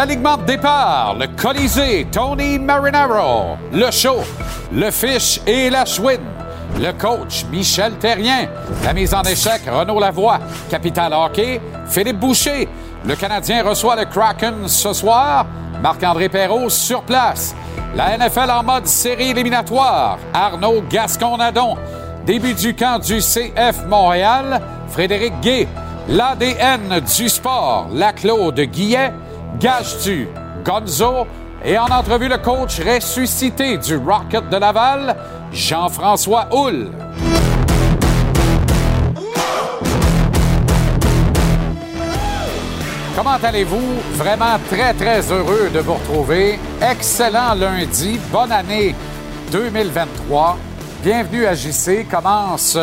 L'alignement de départ, le Colisée, Tony Marinaro, le show, le fish et la chouine. Le coach, Michel Terrien. La mise en échec, Renaud Lavoie. Capital Hockey, Philippe Boucher. Le Canadien reçoit le Kraken ce soir. Marc-André Perrault sur place. La NFL en mode série éliminatoire. Arnaud Gascon-Nadon. Début du camp du CF Montréal. Frédéric Gay. L'ADN du sport. La Claude Guillet. Gage-tu Gonzo? Et en entrevue, le coach ressuscité du Rocket de Laval, Jean-François Houle. Comment allez-vous? Vraiment très, très heureux de vous retrouver. Excellent lundi. Bonne année 2023. Bienvenue à JC. Commence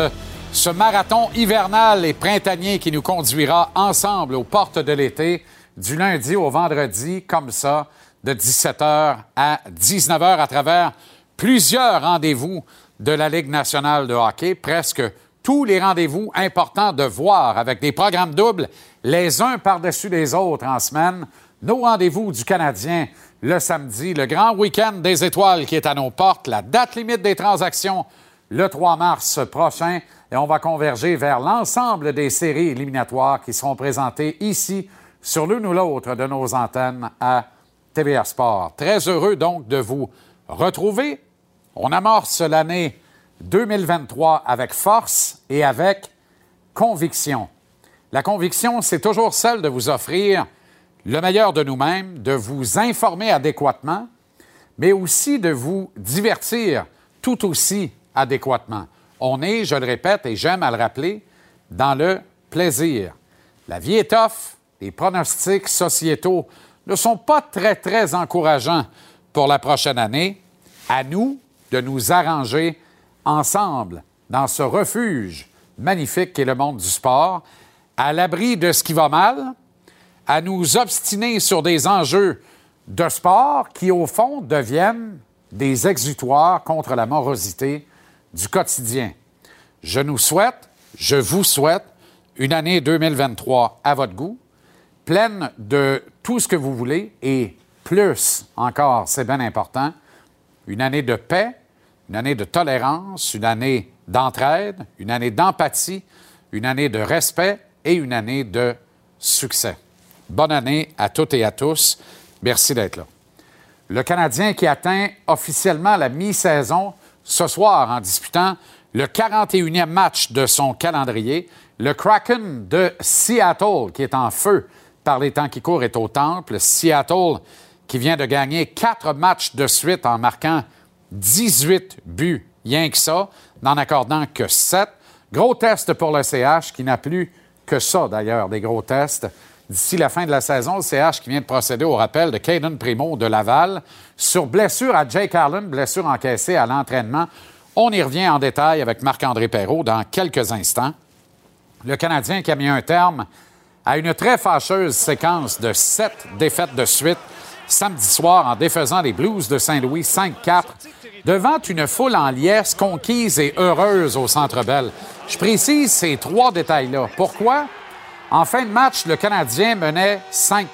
ce marathon hivernal et printanier qui nous conduira ensemble aux portes de l'été du lundi au vendredi, comme ça, de 17h à 19h à travers plusieurs rendez-vous de la Ligue nationale de hockey, presque tous les rendez-vous importants de voir avec des programmes doubles les uns par-dessus les autres en semaine. Nos rendez-vous du Canadien le samedi, le grand week-end des étoiles qui est à nos portes, la date limite des transactions le 3 mars prochain et on va converger vers l'ensemble des séries éliminatoires qui seront présentées ici sur l'une ou l'autre de nos antennes à TVA Sport. Très heureux donc de vous retrouver. On amorce l'année 2023 avec force et avec conviction. La conviction, c'est toujours celle de vous offrir le meilleur de nous-mêmes, de vous informer adéquatement, mais aussi de vous divertir tout aussi adéquatement. On est, je le répète et j'aime à le rappeler, dans le plaisir. La vie est tough, les pronostics sociétaux ne sont pas très, très encourageants pour la prochaine année. À nous de nous arranger ensemble dans ce refuge magnifique qu'est le monde du sport, à l'abri de ce qui va mal, à nous obstiner sur des enjeux de sport qui, au fond, deviennent des exutoires contre la morosité du quotidien. Je nous souhaite, je vous souhaite une année 2023 à votre goût, pleine de tout ce que vous voulez et plus encore, c'est bien important, une année de paix, une année de tolérance, une année d'entraide, une année d'empathie, une année de respect et une année de succès. Bonne année à toutes et à tous. Merci d'être là. Le Canadien qui atteint officiellement la mi-saison ce soir en disputant le 41e match de son calendrier, le Kraken de Seattle qui est en feu par les temps qui courent est au temple. Seattle, qui vient de gagner quatre matchs de suite en marquant 18 buts, rien que ça, n'en accordant que 7. Gros test pour le CH, qui n'a plus que ça, d'ailleurs, des gros tests. D'ici la fin de la saison, le CH qui vient de procéder au rappel de Caden Primo de Laval sur blessure à Jake Allen, blessure encaissée à l'entraînement. On y revient en détail avec Marc-André Perrault dans quelques instants. Le Canadien qui a mis un terme à une très fâcheuse séquence de sept défaites de suite samedi soir en défaisant les Blues de Saint-Louis 5-4 devant une foule en liesse conquise et heureuse au Centre Bell. Je précise ces trois détails-là. Pourquoi? En fin de match, le Canadien menait 5-4.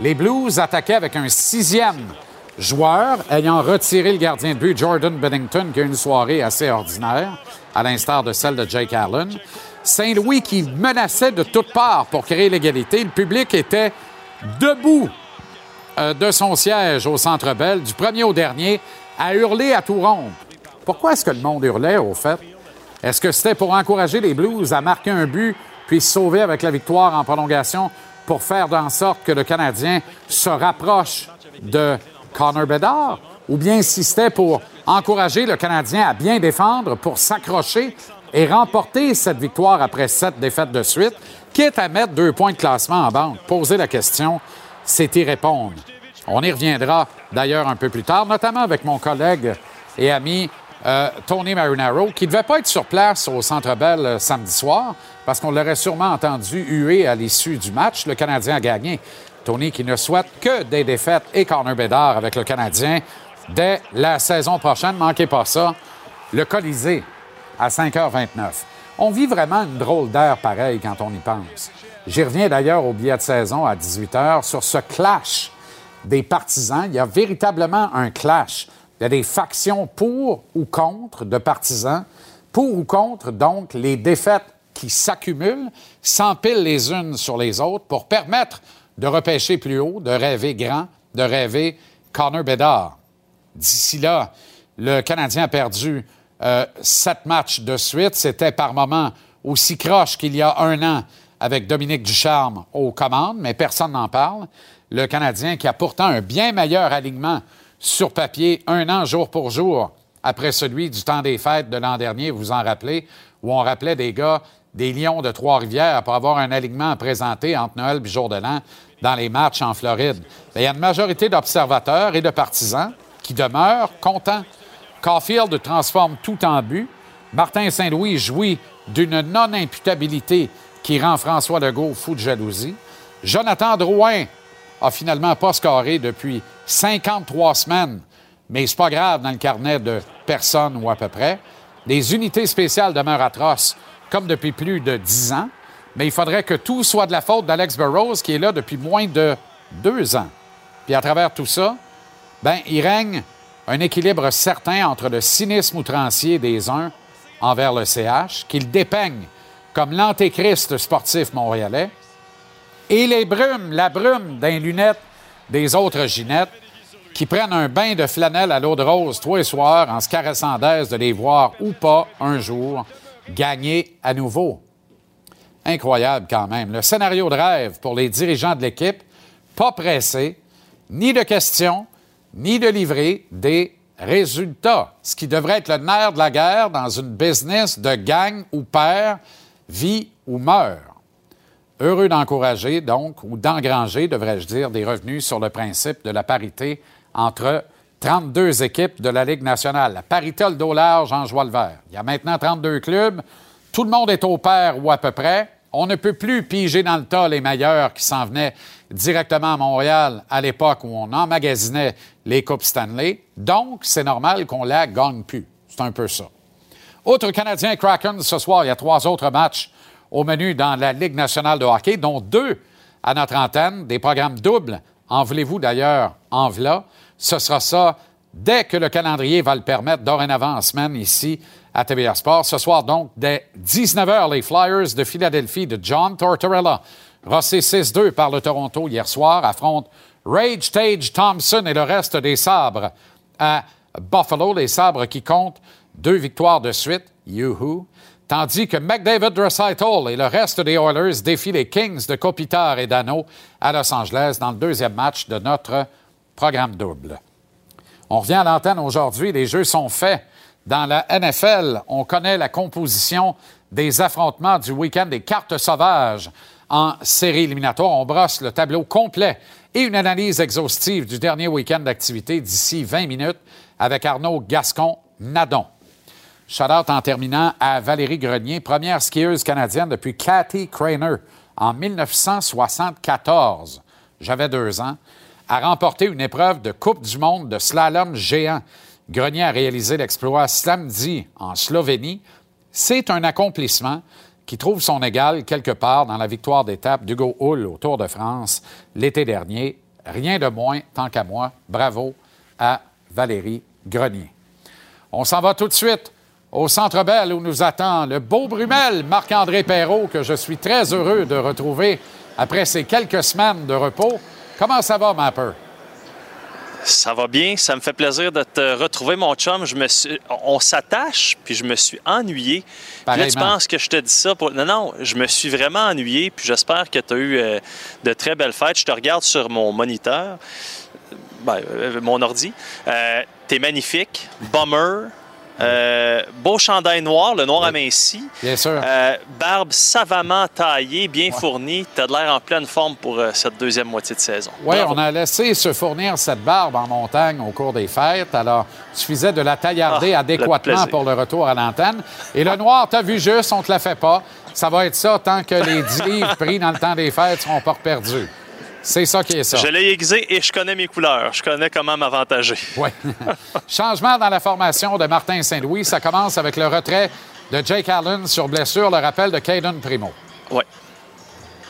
Les Blues attaquaient avec un sixième joueur, ayant retiré le gardien de but Jordan Bennington, qui a une soirée assez ordinaire, à l'instar de celle de Jake Allen. Saint-Louis qui menaçait de toutes parts pour créer l'égalité. Le public était debout euh, de son siège au Centre Bell, du premier au dernier, à hurler à tout rond. Pourquoi est-ce que le monde hurlait, au fait? Est-ce que c'était pour encourager les Blues à marquer un but puis sauver avec la victoire en prolongation pour faire en sorte que le Canadien se rapproche de Connor Bedard? Ou bien si c'était pour encourager le Canadien à bien défendre, pour s'accrocher et remporter cette victoire après sept défaites de suite, quitte à mettre deux points de classement en banque. Poser la question, c'est y répondre. On y reviendra d'ailleurs un peu plus tard, notamment avec mon collègue et ami euh, Tony Marinaro, qui ne devait pas être sur place au Centre Bell euh, samedi soir, parce qu'on l'aurait sûrement entendu huer à l'issue du match. Le Canadien a gagné. Tony qui ne souhaite que des défaites et corner bédard avec le Canadien dès la saison prochaine. Manquez pas ça. Le Colisée à 5h29. On vit vraiment une drôle d'air pareil quand on y pense. J'y reviens d'ailleurs au billet de saison à 18 h sur ce clash des partisans. Il y a véritablement un clash. Il y a des factions pour ou contre de partisans, pour ou contre donc les défaites qui s'accumulent, s'empilent les unes sur les autres pour permettre de repêcher plus haut, de rêver grand, de rêver Connor Bedard. D'ici là, le Canadien a perdu euh, sept matchs de suite. C'était par moments aussi croche qu'il y a un an avec Dominique Ducharme aux commandes, mais personne n'en parle. Le Canadien qui a pourtant un bien meilleur alignement sur papier un an jour pour jour après celui du temps des fêtes de l'an dernier, vous vous en rappelez, où on rappelait des gars des Lions de Trois-Rivières pour avoir un alignement à présenter entre Noël et jour de l'an dans les matchs en Floride. il y a une majorité d'observateurs et de partisans qui demeurent contents. Caulfield transforme tout en but. Martin Saint-Louis jouit d'une non-imputabilité qui rend François Legault fou de jalousie. Jonathan Drouin a finalement pas scoré depuis 53 semaines, mais c'est pas grave dans le carnet de personnes ou à peu près. Les unités spéciales demeurent atroces, comme depuis plus de 10 ans, mais il faudrait que tout soit de la faute d'Alex Burrows, qui est là depuis moins de deux ans. Puis à travers tout ça, ben, il règne un équilibre certain entre le cynisme outrancier des uns envers le CH, qu'il dépeigne comme l'antéchrist sportif montréalais, et les brumes, la brume d'un lunette des autres ginettes qui prennent un bain de flanelle à l'eau de rose tous les soirs en se caressant d'aise de les voir ou pas un jour gagner à nouveau. Incroyable quand même. Le scénario de rêve pour les dirigeants de l'équipe, pas pressés, ni de questions, ni de livrer des résultats, ce qui devrait être le nerf de la guerre dans une business de gang ou père, vie ou meurt. Heureux d'encourager, donc, ou d'engranger, devrais-je dire, des revenus sur le principe de la parité entre 32 équipes de la Ligue nationale. La parité le dos large en joie vert. Il y a maintenant 32 clubs. Tout le monde est au pair ou à peu près. On ne peut plus piger dans le tas les meilleurs qui s'en venaient directement à Montréal à l'époque où on emmagasinait les Coupes Stanley. Donc, c'est normal qu'on la gagne plus. C'est un peu ça. Autre Canadien Kraken ce soir, il y a trois autres matchs au menu dans la Ligue nationale de hockey, dont deux à notre antenne, des programmes doubles. En voulez-vous d'ailleurs en v'là? Ce sera ça dès que le calendrier va le permettre, dorénavant en semaine ici à TVR Sport. Ce soir, donc, dès 19h, les Flyers de Philadelphie de John Tortorella, rossé 6-2 par le Toronto hier soir, affrontent Rage Tage Thompson et le reste des sabres à Buffalo, les sabres qui comptent deux victoires de suite, youhou, tandis que McDavid Dressitel et le reste des Oilers défient les Kings de Kopitar et Dano à Los Angeles dans le deuxième match de notre programme double. On revient à l'antenne aujourd'hui. Les jeux sont faits. Dans la NFL, on connaît la composition des affrontements du week-end des cartes sauvages en série éliminatoire. On brosse le tableau complet et une analyse exhaustive du dernier week-end d'activité d'ici 20 minutes avec Arnaud Gascon-Nadon. Shout out en terminant à Valérie Grenier, première skieuse canadienne depuis Cathy Craner en 1974. J'avais deux ans a remporté une épreuve de Coupe du monde de slalom géant. Grenier a réalisé l'exploit samedi en Slovénie. C'est un accomplissement qui trouve son égal quelque part dans la victoire d'étape d'Hugo Hull au Tour de France l'été dernier. Rien de moins, tant qu'à moi. Bravo à Valérie Grenier. On s'en va tout de suite au Centre Bell où nous attend le beau Brumel, Marc-André Perrault, que je suis très heureux de retrouver après ces quelques semaines de repos. Comment ça va, Mapper? Ça va bien, ça me fait plaisir de te retrouver, mon chum. Je me suis... On s'attache, puis je me suis ennuyé. Puis là, tu penses que je te dis ça pour. Non, non, je me suis vraiment ennuyé, puis j'espère que tu as eu euh, de très belles fêtes. Je te regarde sur mon moniteur, ben, euh, mon ordi. Euh, T'es magnifique. Bummer. Euh, beau chandail noir, le noir aminci. Bien sûr. Euh, barbe savamment taillée, bien fournie. Tu as de l'air en pleine forme pour euh, cette deuxième moitié de saison. Oui, on a laissé se fournir cette barbe en montagne au cours des fêtes. Alors, il suffisait de la taillarder ah, adéquatement pour le retour à l'antenne. Et le noir, tu as vu juste, on ne te la fait pas. Ça va être ça tant que les 10 livres pris dans le temps des fêtes seront pas perdus. C'est ça qui est ça. Je l'ai aiguisé et je connais mes couleurs. Je connais comment m'avantager. Oui. Changement dans la formation de Martin Saint-Louis. Ça commence avec le retrait de Jake Allen sur blessure, le rappel de Caden Primo. Oui.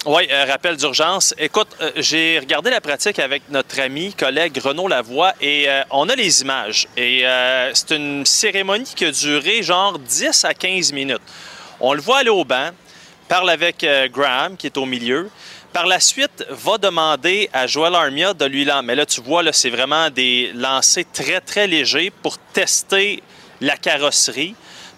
Oui, euh, rappel d'urgence. Écoute, euh, j'ai regardé la pratique avec notre ami, collègue Renaud Lavoie et euh, on a les images. Et c'est une cérémonie qui a duré genre 10 à 15 minutes. On le voit aller au banc, parle avec Graham, qui est au milieu. Par la suite, va demander à Joel Armia de lui lancer. Mais là, tu vois, là, c'est vraiment des lancers très, très légers pour tester la carrosserie.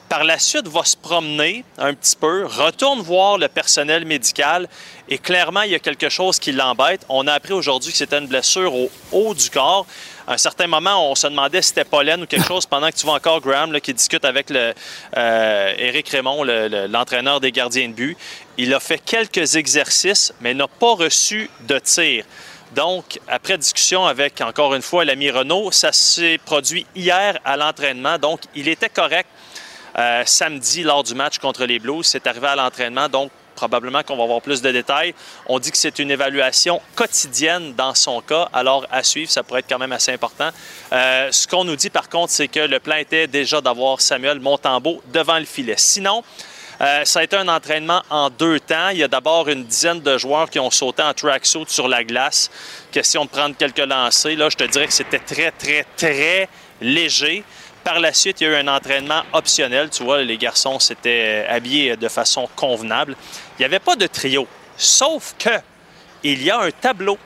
Par la suite, va se promener un petit peu, retourne voir le personnel médical et clairement, il y a quelque chose qui l'embête. On a appris aujourd'hui que c'était une blessure au haut du corps. À un certain moment, on se demandait si c'était pollen ou quelque chose pendant que tu vois encore Graham qui discute avec le, euh, Eric Raymond, l'entraîneur des gardiens de but. Il a fait quelques exercices, mais n'a pas reçu de tir. Donc, après discussion avec, encore une fois, l'ami Renault, ça s'est produit hier à l'entraînement. Donc, il était correct. Euh, samedi, lors du match contre les Blues, c'est arrivé à l'entraînement, donc probablement qu'on va avoir plus de détails. On dit que c'est une évaluation quotidienne dans son cas, alors à suivre, ça pourrait être quand même assez important. Euh, ce qu'on nous dit par contre, c'est que le plan était déjà d'avoir Samuel Montembeau devant le filet. Sinon, euh, ça a été un entraînement en deux temps. Il y a d'abord une dizaine de joueurs qui ont sauté en tracksuit sur la glace. Question de prendre quelques lancers. Là, je te dirais que c'était très, très, très léger. Par la suite, il y a eu un entraînement optionnel. Tu vois, les garçons s'étaient habillés de façon convenable. Il n'y avait pas de trio. Sauf que il y a un tableau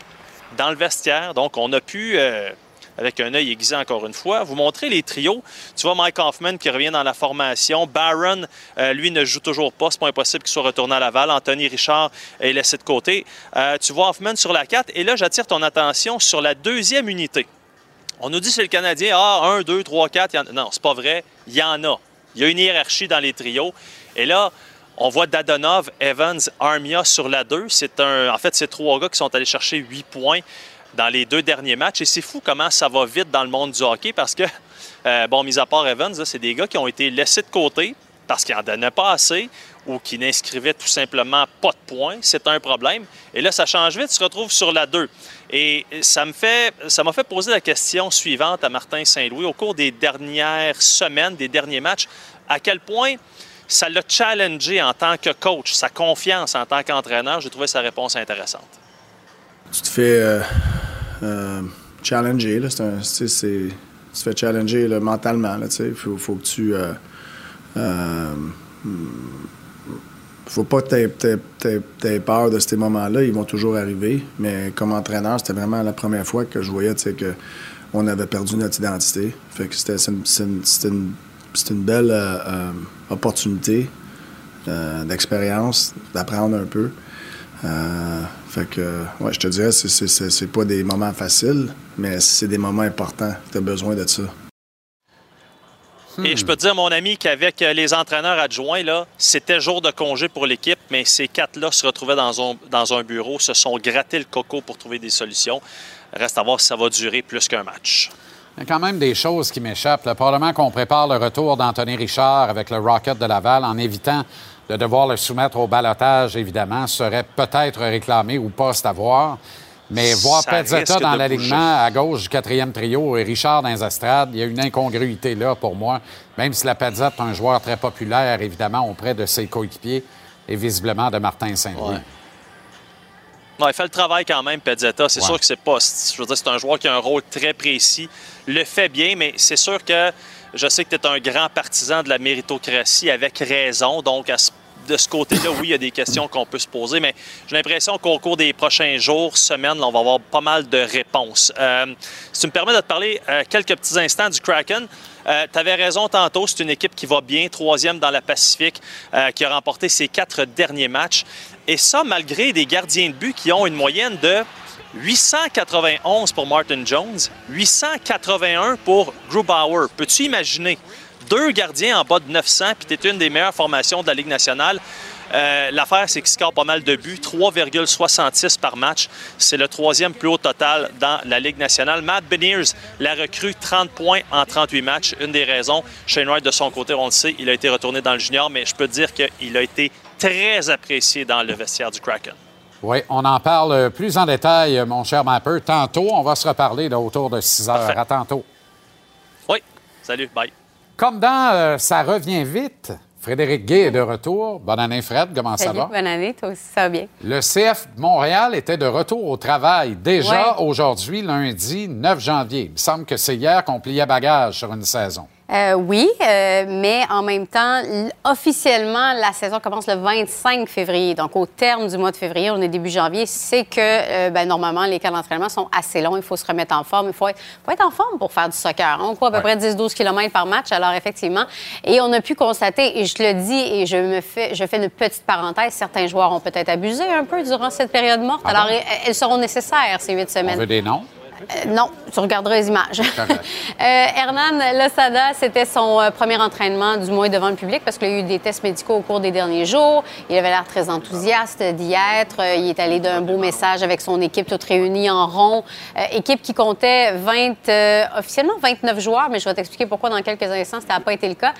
dans le vestiaire. Donc, on a pu, euh, avec un œil aiguisé encore une fois, vous montrer les trios. Tu vois Mike Hoffman qui revient dans la formation. Barron, euh, lui, ne joue toujours pas. C'est pas impossible qu'il soit retourné à Laval. Anthony Richard est laissé de côté. Euh, tu vois Hoffman sur la 4. Et là, j'attire ton attention sur la deuxième unité. On nous dit c'est le Canadien, ah, 1, 2, 3, 4. Non, c'est pas vrai. Il y en a. Il y a une hiérarchie dans les trios. Et là, on voit Dadonov, Evans, Armia sur la 2. C'est un, en fait, c'est trois gars qui sont allés chercher 8 points dans les deux derniers matchs. Et c'est fou comment ça va vite dans le monde du hockey parce que, euh, bon, mis à part Evans, c'est des gars qui ont été laissés de côté parce qu'ils n'en donnaient pas assez ou qui n'inscrivaient tout simplement pas de points. C'est un problème. Et là, ça change vite. Tu te retrouves sur la 2. Et ça me fait, ça m'a fait poser la question suivante à Martin Saint-Louis au cours des dernières semaines, des derniers matchs. À quel point ça l'a challengé en tant que coach, sa confiance en tant qu'entraîneur? J'ai trouvé sa réponse intéressante. Tu te fais euh, euh, challenger, là. Tu te fais challenger mentalement. Il faut, que tu. Euh, euh faut pas que peur de ces moments-là. Ils vont toujours arriver. Mais comme entraîneur, c'était vraiment la première fois que je voyais que on avait perdu notre identité. Fait que c'était une, une, belle euh, euh, opportunité euh, d'expérience, d'apprendre un peu. fait que, ouais, je te dirais, c'est pas des moments faciles, mais c'est des moments importants. Tu as besoin de ça. Et je peux te dire, mon ami, qu'avec euh, les entraîneurs adjoints, c'était jour de congé pour l'équipe, mais ces quatre-là se retrouvaient dans un, bureau, se sont grattés le coco pour trouver des solutions. Reste à voir si ça va durer plus qu'un match. Il y a quand même des choses qui m'échappent. Probablement qu'on prépare le retour d'Anthony Richard avec le Rocket de Laval en évitant de devoir le soumettre au balotage, évidemment, serait peut-être réclamé ou pas, à voir. Mais voir Pezzetta dans l'alignement à gauche du quatrième trio et Richard dans les estrades, il y a une incongruité là pour moi. Même si la Pezzetta est un joueur très populaire, évidemment, auprès de ses coéquipiers et visiblement de Martin Saint-Louis. il fait le travail quand même, Pezzetta. C'est sûr que c'est pas. Je veux dire, c'est un joueur qui a un rôle très précis. Le fait bien, mais c'est sûr que je sais que tu es un grand partisan de la méritocratie avec raison. Donc, à ce de ce côté-là, oui, il y a des questions qu'on peut se poser, mais j'ai l'impression qu'au cours des prochains jours, semaines, on va avoir pas mal de réponses. Euh, si tu me permets de te parler euh, quelques petits instants du Kraken, euh, tu avais raison tantôt, c'est une équipe qui va bien, troisième dans la Pacifique, qui a remporté ses quatre derniers matchs. Et ça, malgré des gardiens de but qui ont une moyenne de 891 pour Martin Jones, 881 pour Grubauer. Peux-tu imaginer? Deux gardiens en bas de 900, puis tu es une des meilleures formations de la Ligue nationale. Euh, l'affaire, c'est qu'il score pas mal de buts, 3,66 par match. C'est le troisième plus haut total dans la Ligue nationale. Matt Beniers, la recrue, 30 points en 38 matchs. Une des raisons, Shane Wright, de son côté, on le sait, il a été retourné dans le junior, mais je peux dire qu'il a été très apprécié dans le vestiaire du Kraken. Oui, on en parle plus en détail, mon cher Mapper. Tantôt, on va se reparler autour de 6 heures. À tantôt. Oui, salut, bye. Comme dans euh, Ça revient vite, Frédéric Gay est de retour. Bonne année, Fred. Comment ça va? Bonne année, toi aussi, ça va bien. Le CF Montréal était de retour au travail déjà aujourd'hui, lundi 9 janvier. Il me semble que c'est hier qu'on pliait bagage sur une saison. Euh, oui, euh, mais en même temps, officiellement, la saison commence le 25 février. Donc, au terme du mois de février, on est début janvier, c'est que euh, ben, normalement, les cas d'entraînement sont assez longs. Il faut se remettre en forme. Il faut être, en forme pour faire du soccer. On court à peu près 10-12 km par match, alors effectivement. Et on a pu constater, et je le dis, et je me fais, je fais une petite parenthèse, certains joueurs ont peut-être abusé un peu durant cette période morte. Ah alors, elles seront nécessaires, ces huit semaines. On veut des noms? Euh, non, tu regarderas les images. euh, Hernan Losada, c'était son euh, premier entraînement, du moins devant le public, parce qu'il a eu des tests médicaux au cours des derniers jours. Il avait l'air très enthousiaste d'y être. Il est allé d'un beau message avec son équipe toute réunie en rond. équipe qui comptait 20, officiellement 29 joueurs, mais je vais t'expliquer pourquoi dans quelques instants, ça n'a pas été le cas.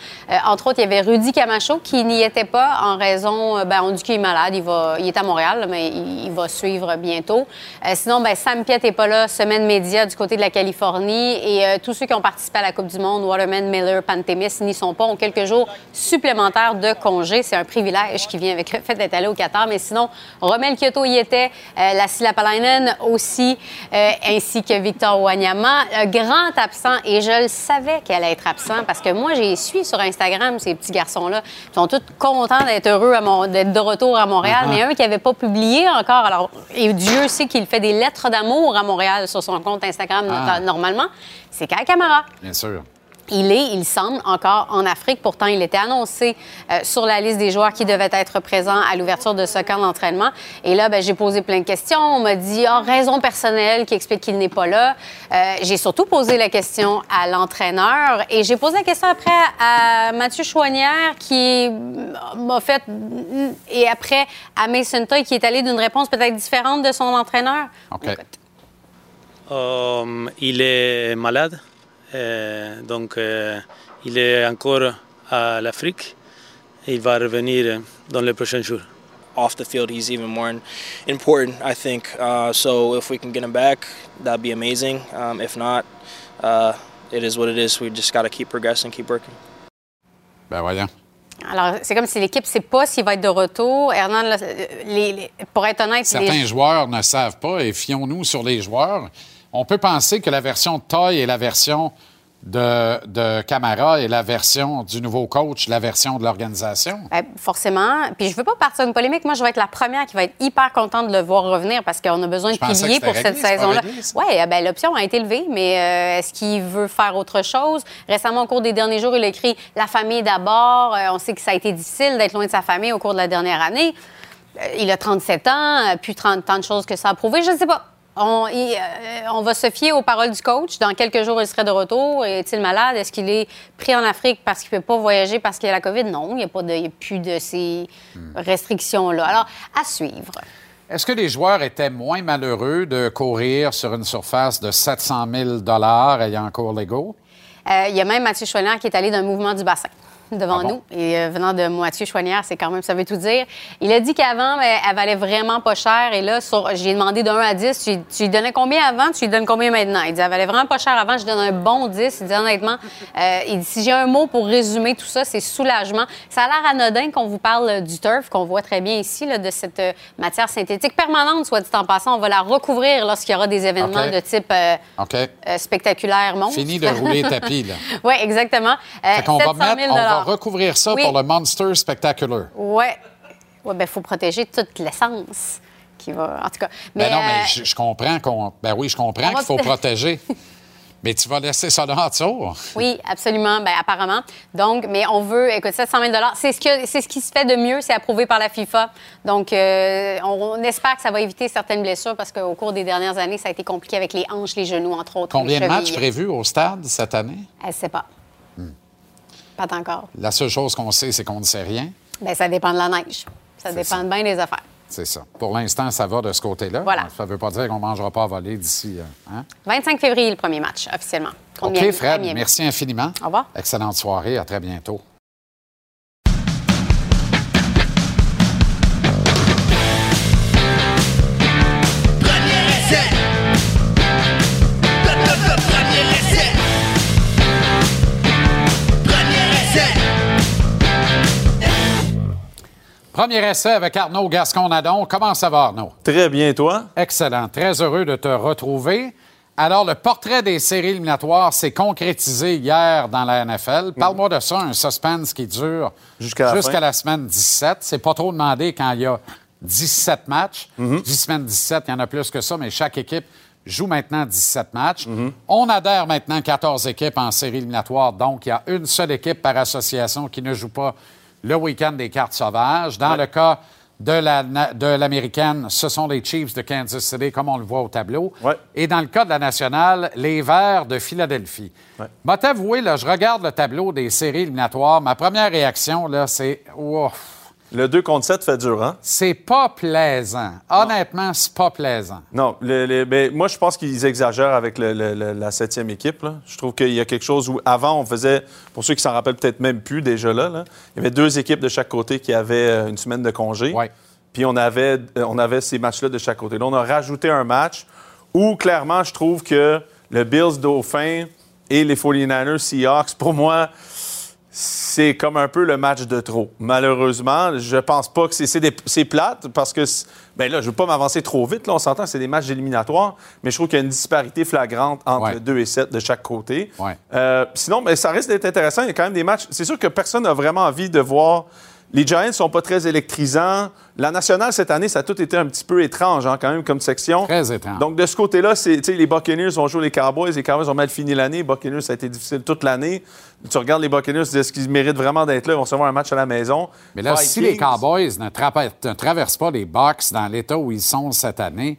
entre autres, il y avait Rudy Camacho qui n'y était pas en raison, ben, on dit qu'il est malade. Il, va, il est à Montréal, mais il, va suivre bientôt. sinon, ben, Sam Piet n'est pas là, semaine médias du côté de la Californie et euh, tous ceux qui ont participé à la Coupe du Monde, Waterman, Miller, Pantémis, n'y sont pas, ont quelques jours supplémentaires de congé. C'est un privilège qui vient avec le fait d'être allé au Qatar. Mais sinon, Romel Kyoto y était, euh, la Lapalainen aussi, euh, ainsi que Victor Wanyama. grand absent et je le savais qu'elle allait être absent parce que moi, j'ai suis sur Instagram ces petits garçons-là. Ils sont tous contents d'être heureux, d'être de retour à Montréal. Uh-huh. Mais un qui n'avait pas publié encore, alors, et Dieu sait qu'il fait des lettres d'amour à Montréal sur son compte Instagram ah. normalement, c'est Kai Camara. Bien sûr. Il est, il semble, encore en Afrique. Pourtant, il était annoncé euh, sur la liste des joueurs qui devaient être présents à l'ouverture de ce camp d'entraînement. Et là, ben, j'ai posé plein de questions. On m'a dit, ah, raison personnelle qui explique qu'il n'est pas là. Euh, j'ai surtout posé la question à l'entraîneur et j'ai posé la question après à Mathieu Chouanière qui m'a fait, et après à Mason Toy qui est allé d'une réponse peut-être différente de son entraîneur. Um, il est malade, euh, donc euh, il est encore à l'Afrique et il va revenir dans les prochains jours. Off the field, he's even more important, I think. Uh, so if we can get him back, that'd be amazing. Um, if not, uh, it is what it is. We just got to keep progressing, keep working. Ben voyons. Alors, c'est comme si l'équipe ne sait pas s'il va être de retour. Hernan, les, pour être honnête... Certains joueurs ne savent pas et fions-nous sur les joueurs on peut penser que la version de Toy est la version de, de, Camara et la version du nouveau coach, la version de l'organisation? Ben, forcément. Puis je veux pas partir d'une polémique. Moi, je vais être la première qui va être hyper contente de le voir revenir parce qu'on a besoin de piliers pour cette saison-là. Oui, ben, l'option a été levée, mais euh, est-ce qu'il veut faire autre chose? Récemment, au cours des derniers jours, il a écrit La famille d'abord. Euh, on sait que ça a été difficile d'être loin de sa famille au cours de la dernière année. Euh, il a 37 ans, plus 30 ans de choses que ça a prouvé. Je ne sais pas. Euh, on, va se fier aux paroles du coach. Dans quelques jours, il serait de retour. Est-il malade? Est-ce qu'il est pris en Afrique parce qu'il ne peut pas voyager parce qu'il y a la COVID? Non, il n'y a, pas de, plus de ces restrictions-là. Alors, à suivre. Est-ce que les joueurs étaient moins malheureux de courir sur une surface de 700 000 ayant cours légaux? Euh, il y a même Mathieu Chouanière qui est allé d'un mouvement du bassin devant ah nous. Et euh, venant de Mathieu Chouanière, c'est quand même, ça veut tout dire. Il a dit qu'avant, ben, elle valait vraiment pas cher. Et là, j'ai demandé d'un 1 à 10. Tu, tu, lui donnais combien avant? Tu lui donnes combien maintenant? Il dit, elle valait vraiment pas cher avant. Je donne un bon 10. Il dit, honnêtement, euh, il dit, si j'ai un mot pour résumer tout ça, c'est soulagement. Ça a l'air anodin qu'on vous parle du turf, qu'on voit très bien ici, là, de cette euh, matière synthétique permanente, soit dit en passant. On va la recouvrir lorsqu'il y aura des événements de type spectaculaire Fini de rouler tapis, là. oui, exactement. on, va mettre, on va recouvrir ça pour le Monster Spectacular. Oui. Oui, bien, il faut protéger toute l'essence qui va. En tout cas. Ben mais non, mais euh, je, comprends qu'on. Ben oui, je comprends qu'il faut protéger. Mais tu vas laisser ça là en dessous. Oui, absolument. Bien, apparemment. Donc, mais on veut, écoute, 700 000 c'est ce, que, c'est ce qui se fait de mieux, c'est approuvé par la FIFA. Donc, euh, on, espère que ça va éviter certaines blessures parce qu'au cours des dernières années, ça a été compliqué avec les hanches, les genoux, entre autres. Combien de matchs prévus au stade cette année? Elle ne sait pas. Pas encore. La seule chose qu'on sait, c'est qu'on ne sait rien. Bien, ça dépend de la neige. Ça dépend bien des affaires. C'est ça. Pour l'instant, ça va de ce côté-là. Voilà. Ça ne veut pas dire qu'on ne mangera pas à voler d'ici. 25 hein? février, le premier match, officiellement. OK, Fred, merci infiniment. Au revoir. Excellente soirée. À très bientôt. Premier essai avec Arnaud Gascon-Nadon. Comment ça va, Arnaud? Très bien, toi? Excellent. Très heureux de te retrouver. Alors, le portrait des séries éliminatoires s'est concrétisé hier dans la NFL. Parle-moi de ça, un suspense qui dure jusqu'à la, semaine 17. C'est pas trop demandé quand il y a 17 matchs. 10 mhm. semaines 17, il y en a plus que ça, mais chaque équipe joue maintenant 17 matchs. Mhm. On adhère maintenant 14 équipes en séries éliminatoires, donc il y a une seule équipe par association qui ne joue pas le week-end des cartes sauvages. Dans le cas de l'américaine, ce sont les Chiefs de Kansas City, comme on le voit au tableau. Et dans le cas de la nationale, les Verts de Philadelphie. Ouais. M'a là, je regarde le tableau des séries éliminatoires. Ma première réaction, là, c'est... Le 2 contre 7 fait dur, hein? C'est pas plaisant. Honnêtement, c'est pas plaisant. Non, mais moi, je pense qu'ils exagèrent avec la septième équipe. Je trouve qu'il y a quelque chose où, avant, on faisait, pour ceux qui s'en rappellent peut-être même plus déjà là, il y avait deux équipes de chaque côté qui avaient euh, une semaine de congé. Puis on avait, euh, on avait ces matchs-là de chaque côté. Là, on a rajouté un match où, clairement, je trouve que le Bills Dauphin et les 49ers Seahawks, pour moi, c'est comme un peu le match de trop. Malheureusement, je pense pas que c'est plate parce que ben là, je veux pas m'avancer trop vite. Là, on s'entend, c'est des matchs éliminatoires, mais je trouve qu'il y a une disparité flagrante entre 2 et 7 de chaque côté. Euh, sinon, mais ben, ça risque d'être intéressant. Il y a quand même des matchs. C'est sûr que personne n'a vraiment envie de voir les Giants sont pas très électrisants. La nationale, cette année, ça a tout été un petit peu étrange, hein, quand même, comme section. Très étrange. Donc, de ce côté-là, les Buccaneers ont joué les Cowboys. Les Cowboys ont mal fini l'année. Les Buccaneers, ça a été difficile toute l'année. Tu regardes les Buccaneers, est-ce qu'ils méritent vraiment d'être là? Ils vont se voir un match à la maison. Mais là, si les Cowboys ne, traversent pas les Bucks dans l'état où ils sont cette année,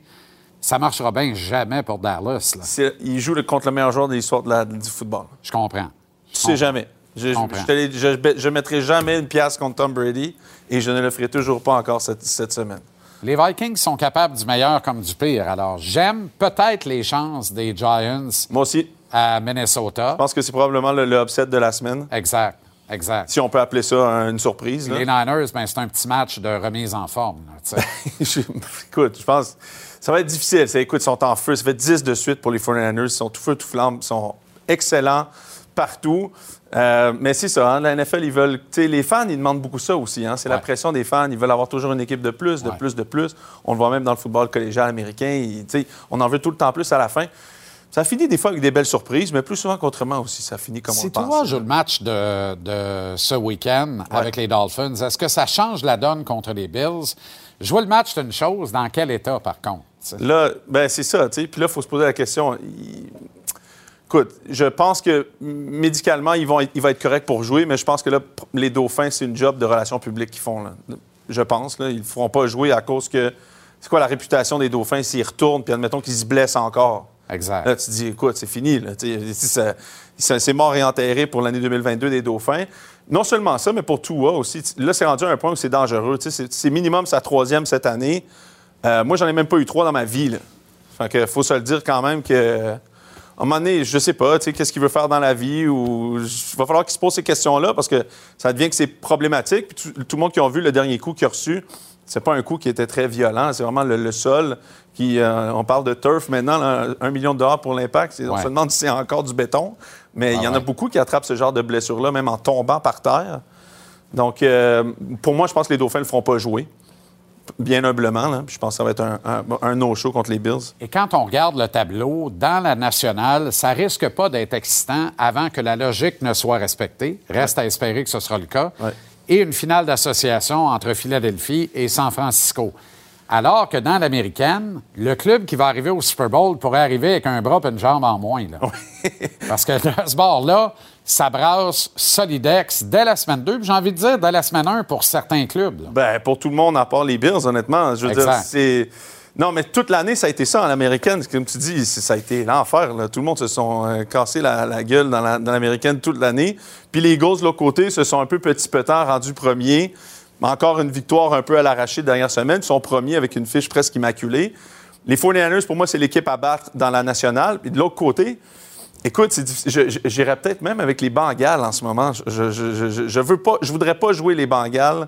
ça marchera bien jamais pour Dallas. Ils jouent contre le meilleur joueur de l'histoire du football. Je comprends. Tu sais jamais. Je ne mettrai jamais une pièce contre Tom Brady et je ne le ferai toujours pas encore cette, semaine. Les Vikings sont capables du meilleur comme du pire. Alors, j'aime peut-être les chances des Giants. Moi aussi. À Minnesota. Je pense que c'est probablement le, upset de la semaine. Exact. Exact. Si on peut appeler ça une surprise. Les Niners, ben, c'est un petit match de remise en forme. écoute, je pense ça va être difficile. écoute, ils sont en feu. Ça fait 10 de suite pour les 49ers. Ils sont tout feu, tout flamme. Ils sont excellents partout. Euh, mais c'est ça, hein, la NFL, ils veulent. Les fans, ils demandent beaucoup ça aussi. Hein, c'est la pression des fans. Ils veulent avoir toujours une équipe de plus, de plus, de plus. On le voit même dans le football collégial américain. on en veut tout le temps plus à la fin. Ça finit des fois avec des belles surprises, mais plus souvent qu'autrement aussi, ça finit comme on le pense. Si toi joues le match de, ce week-end avec les Dolphins, est-ce que ça change la donne contre les Bills? Jouer le match, c'est une chose. Dans quel état, par contre? Là, ben c'est ça. Puis là, il faut se poser la question. Écoute, je pense que médicalement, ils vont il va être correct pour jouer, mais je pense que là, les Dauphins, c'est une job de relations publiques qu'ils font. Là. Je pense. Là, ils ne feront pas jouer à cause que. C'est quoi la réputation des Dauphins s'ils retournent, puis admettons qu'ils se blessent encore? Exact. Là, tu te dis, écoute, c'est fini. C'est mort et enterré pour l'année 2022 des Dauphins. Non seulement ça, mais pour toi aussi. Là, c'est rendu à un point où c'est dangereux. C'est minimum sa troisième cette année. Euh, moi, j'en ai même pas eu trois dans ma vie. Là. Fait que faut se le dire quand même que un moment donné, je sais pas, tu sais, qu'est-ce qu'il veut faire dans la vie ou il va falloir qu'il se pose ces questions-là parce que ça devient que c'est problématique. tout, le monde qui a vu le dernier coup qu'il a reçu, c'est pas un coup qui était très violent, c'est vraiment le, sol qui. Euh, on parle de turf maintenant, un million de dollars pour l'impact. On se demande si c'est encore du béton, mais il y en a beaucoup qui attrapent ce genre de blessure-là, même en tombant par terre. Donc, euh, pour moi, je pense que les Dauphins ne le feront pas jouer bien humblement. je pense que ça va être un, un, no-show contre les Bills. Et quand on regarde le tableau, dans la nationale, ça risque pas d'être excitant avant que la logique ne soit respectée. Reste à espérer que ce sera le cas. Et une finale d'association entre Philadelphie et San Francisco. Alors que dans l'américaine, le club qui va arriver au Super Bowl pourrait arriver avec un bras et une jambe en moins. Parce que ce bord-là, ça brasse Solidex dès la semaine 2, j'ai envie de dire dès la semaine 1 pour certains clubs. Ben, pour tout le monde, à part les Bills, honnêtement. Je veux dire, c'est. Non, mais toute l'année, ça a été ça en américaine. Comme tu dis, ça a été l'enfer. Tout le monde se sont euh, cassé la, gueule dans l'américaine toute l'année. Puis les Eagles, de l'autre côté, se sont un peu petit peu rendus premiers. Encore une victoire un peu à l'arraché dernière semaine. Ils sont premiers avec une fiche presque immaculée. Les 49ers, pour moi, c'est l'équipe à battre dans la nationale. Puis de l'autre côté, écoute, j'irais peut-être même avec les Bengals en ce moment. Je, je, veux pas, je voudrais pas jouer les Bengals.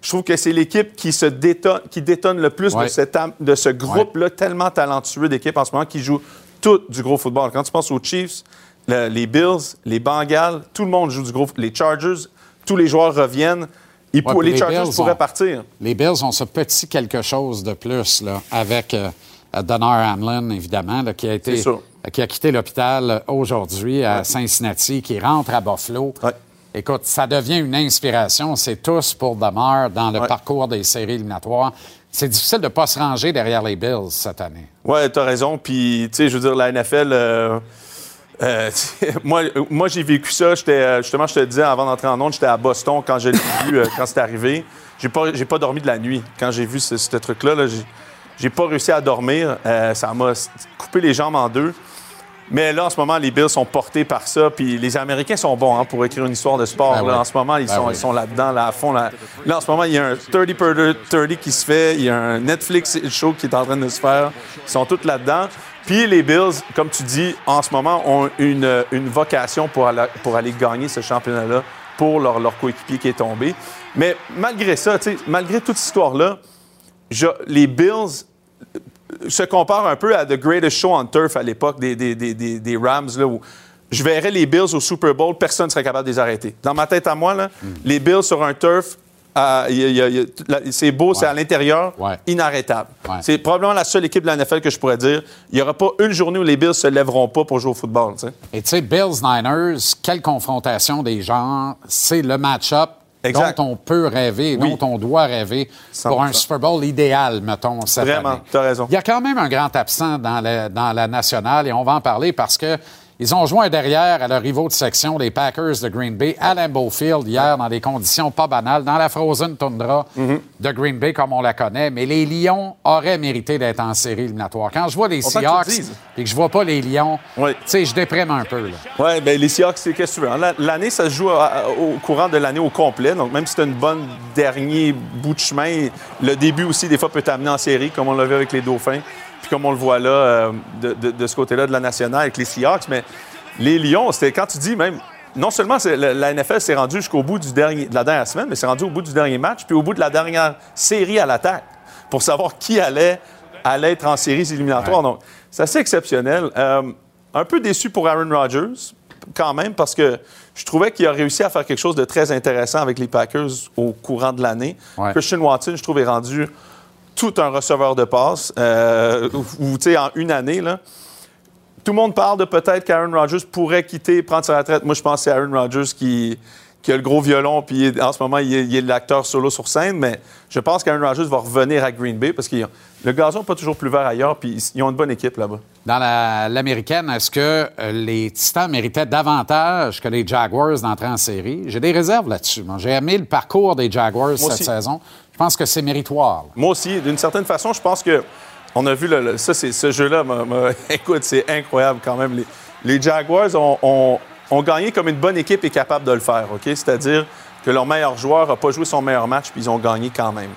Je trouve que c'est l'équipe qui se détonne, qui détonne le plus de, de ce groupe-là, tellement talentueux d'équipe en ce moment, qui joue tout du gros football. Quand tu penses aux Chiefs, les Bills, les Bengals, tout le monde joue du gros Les Chargers, tous les joueurs reviennent. les, Chargers pourraient partir. Les Bills ont ce petit quelque chose de plus là, avec euh, Donner Hamlin, évidemment, qui, a été, qui a quitté l'hôpital aujourd'hui à Cincinnati, qui rentre à Buffalo. Écoute, ça devient une inspiration. C'est tous pour Damar dans le parcours des séries éliminatoires. C'est difficile de ne pas se ranger derrière les Bills cette année. Oui, tu as raison. Puis, tu sais, je veux dire, la NFL, euh, euh, moi, moi j'ai vécu ça. J'étais, euh, justement, je te disais avant d'entrer en onde, j'étais à Boston quand j'ai vu, quand c'est arrivé. J'ai pas, j'ai pas dormi de la nuit quand j'ai vu ce, truc-là. Là, j'ai, pas réussi à dormir. ça m'a coupé les jambes en deux. Mais là, en ce moment, les Bills sont portés par ça. Puis les Américains sont bons hein, pour écrire une histoire de sport. Ben en ce moment, ils, ben sont, sont là-dedans, là, à fond. Là. là, en ce moment, il y a un 30 per 30 qui se fait. Il y a un Netflix show qui est en train de se faire. Ils sont tous là-dedans. Puis les Bills, comme tu dis, en ce moment, ont une, une vocation pour aller, pour aller gagner ce championnat-là pour leur, leur coéquipier qui est tombé. Mais malgré ça, malgré toute cette histoire-là, les Bills se compare un peu à The Greatest Show on Turf à l'époque des, des, des, des, Rams, là, où je verrais les Bills au Super Bowl, personne ne serait capable de les arrêter. Dans ma tête à moi, là, mm. les Bills sur un turf, euh, c'est beau, c'est à l'intérieur, inarrêtable. C'est probablement la seule équipe de la NFL que je pourrais dire. Il n'y aura pas une journée où les Bills se lèveront pas pour jouer au football. Et tu sais, Bills-Niners, quelle confrontation des genres, c'est le match-up dont on peut rêver, dont on doit rêver pour un Super Bowl idéal, mettons, cette Vraiment, tu as raison. Il y a quand même un grand absent dans dans la nationale et on va en parler parce que ils ont joint derrière à leur rivaux de section, les Packers de Green Bay, à Lambeau Field hier, dans des conditions pas banales, dans la frozen tundra mhm. de Green Bay, comme on la connaît. Mais les Lions auraient mérité d'être en série éliminatoire. Quand je vois les Seahawks et que je vois pas les Lions, tu sais, je déprime un peu. Oui, bien, les Seahawks, c'est qu'est-ce que tu veux? L'année, ça se joue au courant de l'année au complet. Donc, même si c'est une bonne dernier bout de chemin, le début aussi, des fois, peut t'amener en série, comme on l'a vu avec les Dauphins comme on le voit là, euh, de, ce côté-là de la nationale avec les Seahawks. Mais les Lions, c'était quand tu dis même, non seulement la, NFL s'est rendue jusqu'au bout du dernier, de la dernière semaine, mais c'est rendu au bout du dernier match, puis au bout de la dernière série à l'attaque, pour savoir qui allait, allait être en séries éliminatoires. Donc, c'est assez exceptionnel. Euh, un peu déçu pour Aaron Rodgers, quand même, parce que je trouvais qu'il a réussi à faire quelque chose de très intéressant avec les Packers au courant de l'année. Christian Watson, je trouve, est rendu tout un receveur de passe, euh, ou tu sais, en une année, là. Tout le monde parle de peut-être qu'Aaron Rodgers pourrait quitter, prendre sa retraite. Moi, je pense que c'est Aaron Rodgers qui, qui a le gros violon, puis en ce moment, il est, l'acteur solo sur scène, mais je pense qu'Aaron Rodgers va revenir à Green Bay parce que le gazon n'est pas toujours plus vert ailleurs, puis ils ont une bonne équipe là-bas. Dans l'américaine, est-ce que euh, les Titans méritaient davantage que les Jaguars d'entrer en série? J'ai des réserves là-dessus. J'ai aimé le parcours des Jaguars cette saison. Je pense que c'est méritoire. Moi aussi, d'une certaine façon, je pense que on a vu le, ça, c'est ce jeu-là. Écoute, c'est incroyable quand même. Les, Jaguars ont, gagné comme une bonne équipe est capable de le faire. Ok, c'est-à-dire que leur meilleur joueur n'a pas joué son meilleur match puis ils ont gagné quand même.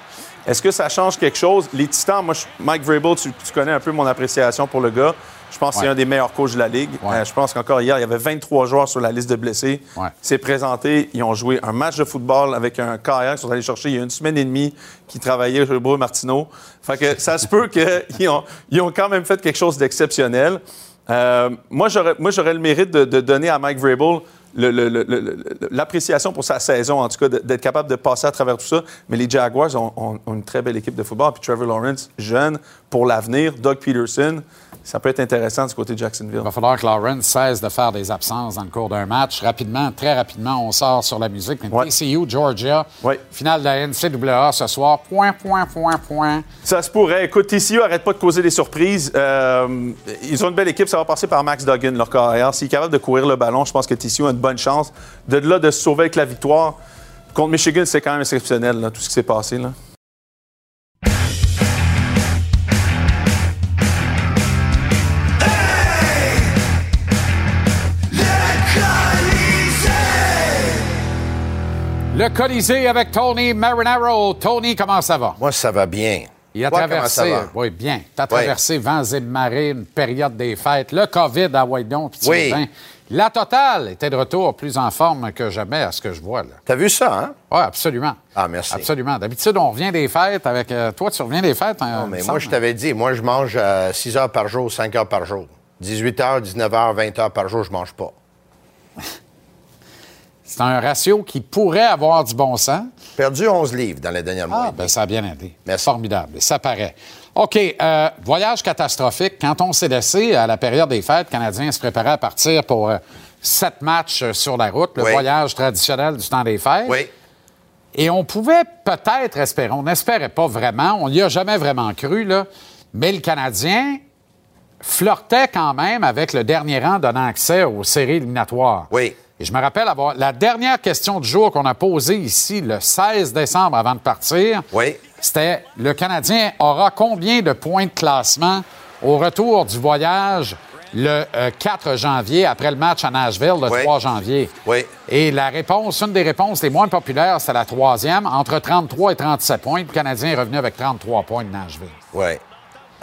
Est-ce que ça change quelque chose? Les Titans, moi, Mike Vrabel, tu, connais un peu mon appréciation pour le gars. Je pense que c'est un des meilleurs coachs de la Ligue. Euh, je pense qu'encore hier, il y avait 23 joueurs sur la liste de blessés. C'est présenté. Ils ont joué un match de football avec un carrière qu'ils sont allés chercher il y a une semaine et demie qui travaillait chez le Martineau. Fait que ça se peut qu'ils ont, ils ont quand même fait quelque chose d'exceptionnel. Euh, moi, j'aurais le mérite de, donner à Mike Vrabel l'appréciation pour sa saison, en tout cas, d'être capable de passer à travers tout ça. Mais les Jaguars ont, ont une très belle équipe de football. Puis Trevor Lawrence, jeune, pour l'avenir. Doug Peterson, ça peut être intéressant du côté de Jacksonville. Il va falloir que Lawrence cesse de faire des absences dans le cours d'un match. Rapidement, très rapidement, on sort sur la musique. TCU, Georgia, finale de la NCAA ce soir. Point, point, point, point. Ça se pourrait. Écoute, TCU arrête pas de causer des surprises. Euh, ils ont une belle équipe. Ça va passer par Max Duggan, leur carrière. S'il est capable de courir le ballon, je pense que TCU a une bonne chance. De là, de se sauver avec la victoire. Contre Michigan, c'est quand même exceptionnel, tout ce qui s'est passé. Là. Le Colisée avec Tony Marinaro. Tony, comment ça va? Moi, ça va bien. Il a traversé, oui, bien. Tu as traversé vents et marées, une période des fêtes, le COVID à Waidon, puis oui. La totale était de retour plus en forme que jamais à ce que je vois. T'as vu ça, hein? Oui, absolument. Ah, merci. Absolument. D'habitude, on revient des fêtes avec. Euh, toi, tu reviens des fêtes? Hein, non, mais moi, je t'avais dit, moi, je mange 6 heures par jour, 5 heures par jour. 18 heures, 19 heures, 20 heures par jour, je mange pas. C'est un ratio qui pourrait avoir du bon sens. Perdu 11 livres dans les dernières mois. Ah, ben ça a bien aidé. Merci. Formidable. Ça paraît. OK. Euh, voyage catastrophique. Quand on s'est laissé à la période des fêtes, le Canadien se préparait à partir pour euh, sept matchs euh, sur la route, le voyage traditionnel du temps des fêtes. Oui. Et on pouvait peut-être espérer, on n'espérait pas vraiment, on n'y a jamais vraiment cru, là, mais le Canadien flirtait quand même avec le dernier rang donnant accès aux séries éliminatoires. Oui. Et je me rappelle avoir la dernière question du jour qu'on a posée ici le 16 décembre avant de partir. Oui. C'était le Canadien aura combien de points de classement au retour du voyage le 4 euh, janvier après le match à Nashville le 3 janvier? Oui. Et la réponse, une des réponses les moins populaires, c'est la troisième, entre 33 et 37 points. Le Canadien est revenu avec 33 points de Nashville. Oui.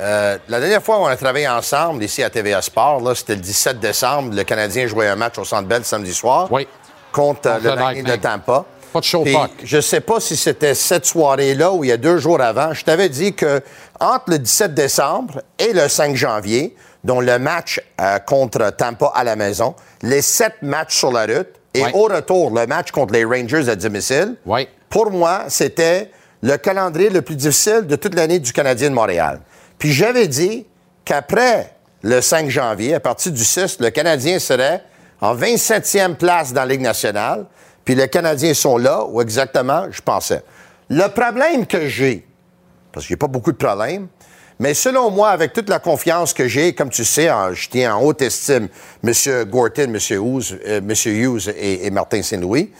Euh, la dernière fois où on a travaillé ensemble ici à TVA Sport, c'était le 17 décembre. Le Canadien jouait un match au Centre Bell samedi soir oui. contre, euh, le Lightning de Tampa. Pas de show Je ne sais pas si c'était cette soirée-là ou il y a deux jours avant. Je t'avais dit que entre le 17 décembre et le 5 janvier, dont le match euh, contre Tampa à la maison, les sept matchs sur la route et au retour, le match contre les Rangers à domicile, oui. pour moi, c'était le calendrier le plus difficile de toute l'année du Canadien de Montréal. Puis j'avais dit qu'après le 5 janvier, à partir du 6, le Canadien serait en 27e place dans la Ligue nationale, puis les Canadiens sont là où exactement je pensais. Le problème que j'ai, parce que j'ai pas beaucoup de problèmes, mais selon moi, avec toute la confiance que j'ai, comme tu sais, je tiens en haute estime M. Gorton, M. Hughes, euh, Hughes et, Martin Saint-Louis.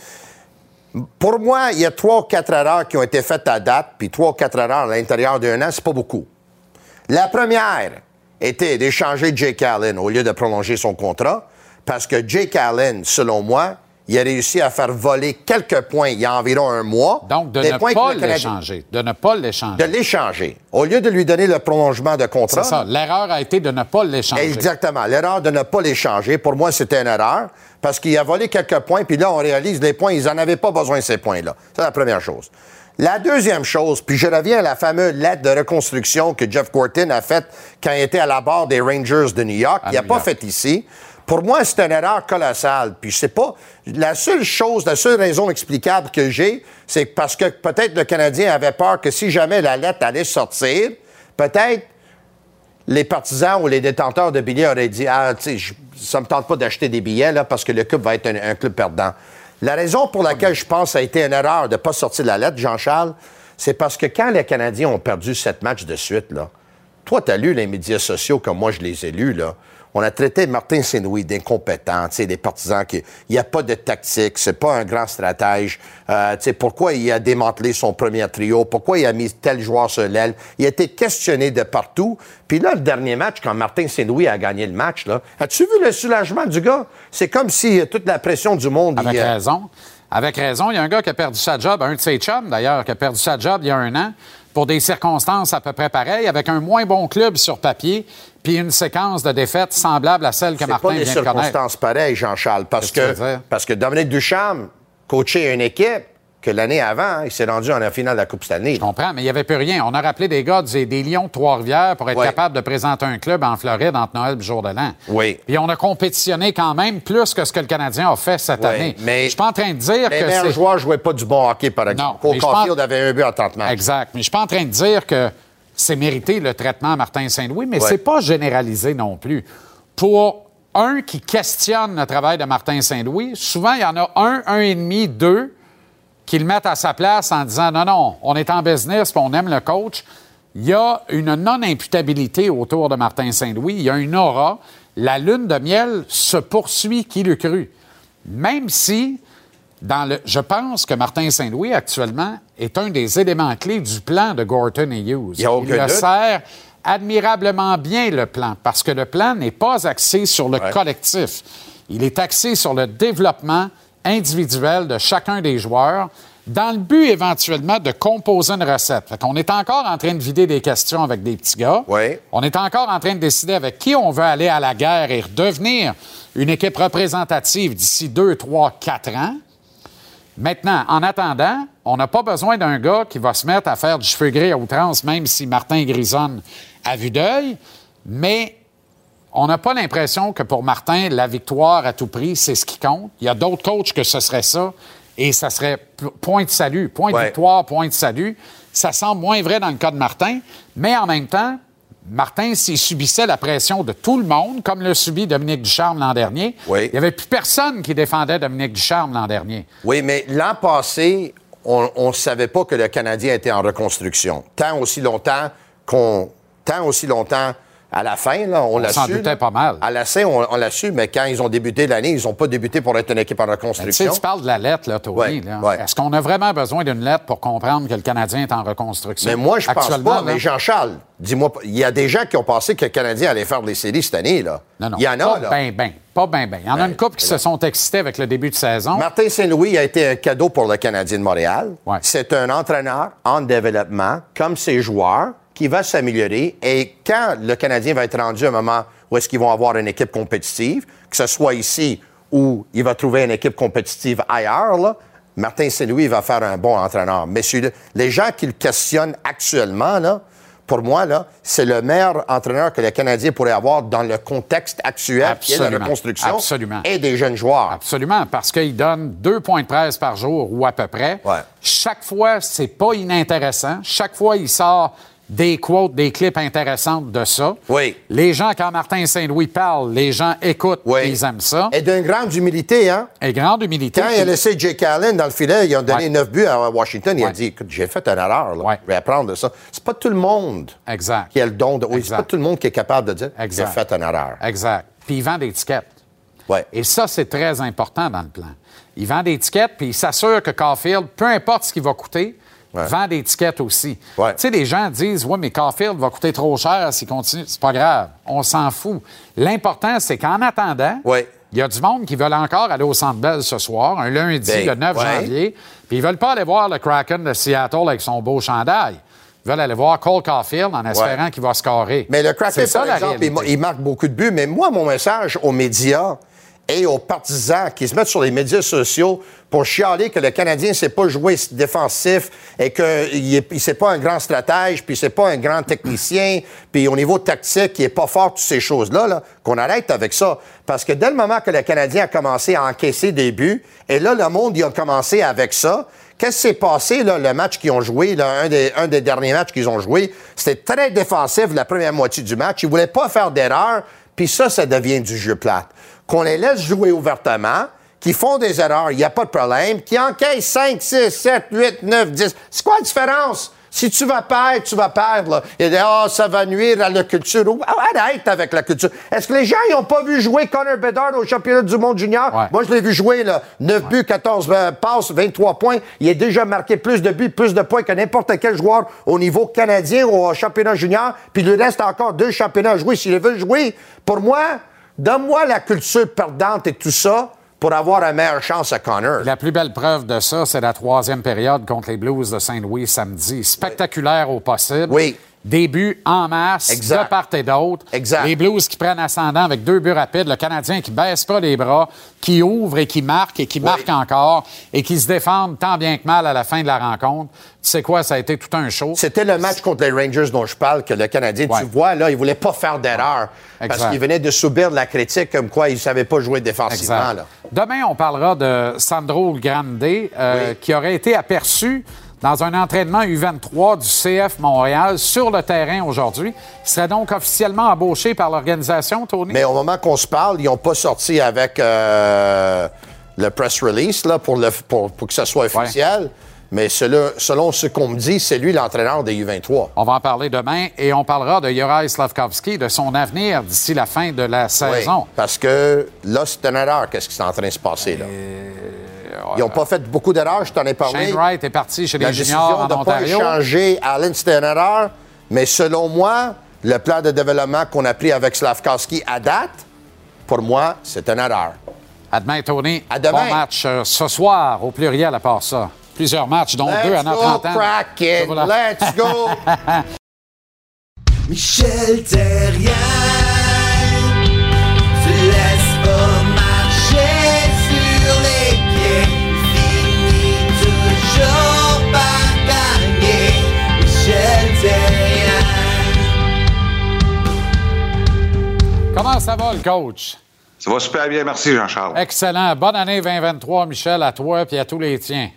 Pour moi, il y a trois ou quatre erreurs qui ont été faites à date, puis trois ou quatre erreurs à l'intérieur d'un an, c'est pas beaucoup. La première était d'échanger Jake Allen au lieu de prolonger son contrat, parce que Jake Allen, selon moi, il a réussi à faire voler quelques points il y a environ un mois. Donc, de ne pas l'échanger. De ne pas l'échanger. De l'échanger. Au lieu de lui donner le prolongement de contrat. C'est ça. L'erreur a été de ne pas l'échanger. Exactement. L'erreur de ne pas l'échanger, pour moi, c'était une erreur parce qu'il a volé quelques points, puis là, on réalise les points, ils n'en avaient pas besoin, ces points-là. C'est la première chose. La deuxième chose, puis je reviens à la fameuse lettre de reconstruction que Jeff Gorton a faite quand il était à la barre des Rangers de New York. il n'a pas fait ici. Pour moi, c'est une erreur colossale. Puis je sais pas, la seule chose, la seule raison explicable que j'ai, c'est parce que peut-être le Canadien avait peur que si jamais la lettre allait sortir, peut-être les partisans ou les détenteurs de billets auraient dit Ah, tu sais, ça me tente pas d'acheter des billets là, parce que le club va être un club perdant. La raison pour laquelle je pense que ça a été une erreur de ne pas sortir la lettre, Jean-Charles, c'est parce que quand les Canadiens ont perdu sept matchs de suite, là, toi, tu as lu les médias sociaux comme moi je les ai lus, là on a traité Martin Saint-Louis d'incompétent, des partisans qui, il n'y a pas de tactique, c'est pas un grand stratège. Euh, pourquoi il a démantelé son premier trio, pourquoi il a mis tel joueur sur l'aile? Il a été questionné de partout. Puis là, le dernier match, quand Martin Saint-Louis a gagné le match, là, as-tu vu le soulagement du gars? C'est comme si toute la pression du monde... Avec raison. Avec raison. Il y a un gars qui a perdu sa job, un de ses chums d'ailleurs, qui a perdu sa job il y a un an pour des circonstances à peu près pareilles, avec un moins bon club sur papier, puis une séquence de défaites semblable à celle que Martin vient de connaître. Pas des circonstances pareilles, Jean-Charles, parce que, parce que Dominique Ducharme coachait une équipe que l'année avant, il s'est rendu en la finale de la Coupe Stanley. Je comprends, mais il n'y avait plus rien. On a rappelé des gars des, Lions de Trois-Rivières pour être capable de présenter un club en Floride entre Noël et le jour de l'an. Oui. Puis on a compétitionné quand même plus que ce que le Canadien a fait cette année. Mais je suis pas en train de dire les que. Les joueurs ne jouaient pas du bon hockey, par exemple. Non. Caulfield avait un but en 30 matchs. Exact. Mais je suis pas en train de dire que c'est mérité le traitement à Martin Saint-Louis, mais c'est pas généralisé non plus. Pour un qui questionne le travail de Martin Saint-Louis, souvent il y en a un, un et demi, deux qu'ils mettent à sa place en disant non, non, on est en business, on aime le coach. Il y a une non-imputabilité autour de Martin Saint-Louis. Il y a une aura. La lune de miel se poursuit, qui le cru. Même si, dans le, je pense que Martin Saint-Louis, actuellement, est un des éléments clés du plan de Gorton et Hughes. Il, le sert admirablement bien, le plan, parce que le plan n'est pas axé sur le collectif. Il est axé sur le développement individuel de chacun des joueurs dans le but éventuellement de composer une recette. On est encore en train de vider des questions avec des petits gars. On est encore en train de décider avec qui on veut aller à la guerre et redevenir une équipe représentative d'ici deux, trois, quatre ans. Maintenant, en attendant, on n'a pas besoin d'un gars qui va se mettre à faire du cheveu gris à outrance, même si Martin grisonne à vue d'œil, mais on n'a pas l'impression que pour Martin, la victoire à tout prix, c'est ce qui compte. Il y a d'autres coachs que ce serait ça. et ça serait point de salut, point de victoire, point de salut. Ça semble moins vrai dans le cas de Martin, mais en même temps, Martin, s'il subissait la pression de tout le monde, comme le subit Dominique Ducharme l'an dernier, il n'y avait plus personne qui défendait Dominique Ducharme l'an dernier. Oui, mais l'an passé, on ne savait pas que le Canadien était en reconstruction. Tant aussi longtemps qu'on. Tant aussi longtemps à la fin, là, on, l'a su. pas mal. À la fin, on, l'a su, mais quand ils ont débuté l'année, ils n'ont pas débuté pour être une équipe en reconstruction. Tu, sais, tu parles de la lettre, là, Tony. Est-ce qu'on a vraiment besoin d'une lettre pour comprendre que le Canadien est en reconstruction? Mais moi, je pense pas. Mais Jean-Charles, dis-moi, il y a des gens qui ont pensé que le Canadien allait faire des séries cette année, là. Non, non. Il y en a, là. Ben, ben. Pas bien, bien. Il y en a une ben, couple qui se sont excités avec le début de saison. Martin Saint-Louis a été un cadeau pour le Canadien de Montréal. C'est un entraîneur en développement, comme ses joueurs qui va s'améliorer. Et quand le Canadien va être rendu à un moment où est-ce qu'ils vont avoir une équipe compétitive, que ce soit ici ou il va trouver une équipe compétitive ailleurs, Martin Saint-Louis va faire un bon entraîneur. Mais les gens qui le questionnent actuellement, là, pour moi, là, c'est le meilleur entraîneur que le Canadien pourrait avoir dans le contexte actuel qui est la reconstruction Absolument. et des jeunes joueurs. Absolument, parce qu'il donne deux points de presse par jour ou à peu près. Chaque fois, c'est pas inintéressant. Chaque fois, il sort des quotes, des clips intéressantes de ça. Oui. Les gens, quand Martin Saint-Louis parle, les gens écoutent, ils aiment ça. Et d'une grande humilité, hein? Et grande humilité. Quand il a laissé Jake Allen dans le filet, ils ont donné neuf buts à Washington, il a dit, écoute, j'ai fait une erreur, là. Je vais apprendre de ça. C'est pas tout le monde exact. qui a le don de... Oui, c'est pas tout le monde qui est capable de dire, j'ai fait une erreur. Exact. Puis il vend des tickets. Ouais. Et ça, c'est très important dans le plan. Il vend des tickets, puis il s'assure que Caulfield, peu importe ce qu'il va coûter, vend des tickets aussi. Tu sais, les gens disent Ouais, mais Caulfield va coûter trop cher s'il continue. C'est pas grave. On s'en fout. L'important, c'est qu'en attendant, il y a du monde qui veulent encore aller au Centre Bell ce soir, un lundi, ben, le 9 janvier, puis ils veulent pas aller voir le Kraken de Seattle avec son beau chandail. Ils veulent aller voir Cole Caulfield en espérant qu'il va scorer. Mais le Kraken, par exemple, il, il, marque beaucoup de buts. Mais moi, mon message aux médias, et aux partisans qui se mettent sur les médias sociaux pour chialer que le Canadien ne sait pas jouer défensif et qu'il ne sait pas un grand stratège, puis c'est pas un grand technicien, puis au niveau tactique, il n'est pas fort, toutes ces choses-là, qu'on arrête avec ça. Parce que dès le moment que le Canadien a commencé à encaisser des buts, et là, le monde, il a commencé avec ça, Qu'est-ce qui s'est passé, là, le match qu'ils ont joué, là, un, des, un des derniers matchs qu'ils ont joué? C'était très défensif la première moitié du match. Ils ne voulaient pas faire d'erreur, puis ça, ça devient du jeu plate qu'on les laisse jouer ouvertement, qui font des erreurs, il n'y a pas de problème, qui encaissent 5, 6, 7, 8, 9, 10. C'est quoi la différence? Si tu vas perdre, tu vas perdre. Là. Il dit, ah, ça va nuire à la culture. Ah, arrête avec la culture. Est-ce que les gens n'ont pas vu jouer Connor Bedard au championnat du monde junior? Moi, je l'ai vu jouer, là. 9 buts, 14 euh, passes, 23 points. Il a déjà marqué plus de buts, plus de points que n'importe quel joueur au niveau canadien ou au championnat junior. Puis il lui reste encore deux championnats à jouer s'il veut jouer. Pour moi, Donne-moi la culture perdante et tout ça pour avoir une meilleure chance à Connor. La plus belle preuve de ça, c'est la troisième période contre les Blues de Saint-Louis samedi. Spectaculaire au possible. Oui. Début en masse, exact. de part et d'autre. Exact. Les Blues qui prennent ascendant avec deux buts rapides. Le Canadien qui baisse pas les bras, qui ouvre et qui marque et qui marque encore et qui se défendent tant bien que mal à la fin de la rencontre. Tu sais quoi, ça a été tout un show. C'était le match contre les Rangers dont je parle, que le Canadien, tu vois, là, il voulait pas faire d'erreur. Parce qu'il venait de subir de la critique comme quoi il ne savait pas jouer défensivement. Là. Demain, on parlera de Sandro Grande, euh, qui aurait été aperçu dans un entraînement U23 du CF Montréal sur le terrain aujourd'hui. Il serait donc officiellement embauché par l'organisation, Tony? Mais au moment qu'on se parle, ils n'ont pas sorti avec euh, le press release là, pour, le, pour, que ce soit officiel. Mais selon ce qu'on me dit, c'est lui l'entraîneur des U23. On va en parler demain et on parlera de Juraj Slavkovski, de son avenir d'ici la fin de la saison. parce que là, c'est une erreur, qu'est-ce qui est en train de se passer là? Ils n'ont pas fait beaucoup d'erreurs, je t'en ai parlé. Shane Wright est parti chez les juniors en de Ontario. pas échanger Allen, c'était une erreur. Mais selon moi, le plan de développement qu'on a pris avec Slavkowski à date, pour moi, c'est une erreur. À demain, Tony. À demain. Bon match euh, ce soir, au pluriel à part ça. Plusieurs matchs, dont deux à notre antenne. Let's go! Michel Terrien, Comment ça va, le coach? Ça va super bien. Merci, Jean-Charles. Excellent. Bonne année 2023, Michel, à toi et à tous les tiens.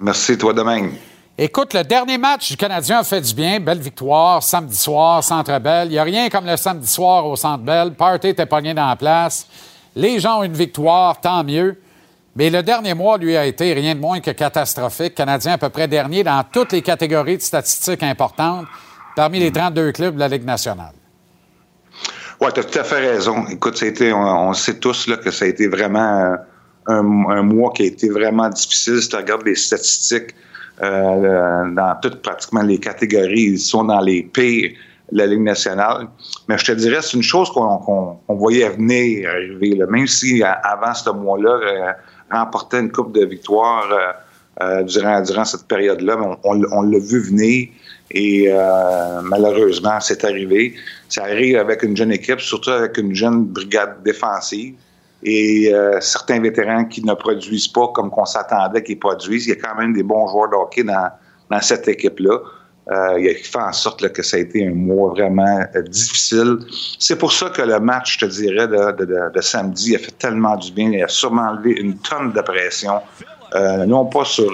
Merci, toi de même. Écoute, le dernier match du Canadien a fait du bien. Belle victoire, samedi soir, Centre Belle. Il n'y a rien comme le samedi soir au Centre Belle. Party était pogné dans la place. Les gens ont une victoire, tant mieux. Mais le dernier mois, lui, a été rien de moins que catastrophique. Canadien à peu près dernier dans toutes les catégories de statistiques importantes parmi les 32 clubs de la Ligue nationale. Oui, tu as tout à fait raison. Écoute, ça on, sait tous là, que ça a été vraiment un, mois qui a été vraiment difficile. Si tu regardes les statistiques, euh, dans toutes pratiquement les catégories. Ils sont dans les pires la Ligue nationale. Mais je te dirais, c'est une chose qu'on voyait venir arriver. Même si avant ce mois-là, euh, remportait une coupe de victoire euh, durant, durant cette période-là, on, l'a vu venir. Et malheureusement, c'est arrivé. Ça arrive avec une jeune équipe, surtout avec une jeune brigade défensive et euh, certains vétérans qui ne produisent pas comme qu'on s'attendait qu'ils produisent. Il y a quand même des bons joueurs de hockey dans, cette équipe-là. Euh, il fait en sorte que ça a été un mois vraiment euh, difficile. C'est pour ça que le match, je te dirais, de, samedi a fait tellement du bien. Il a sûrement enlevé une tonne de pression, euh, non pas sur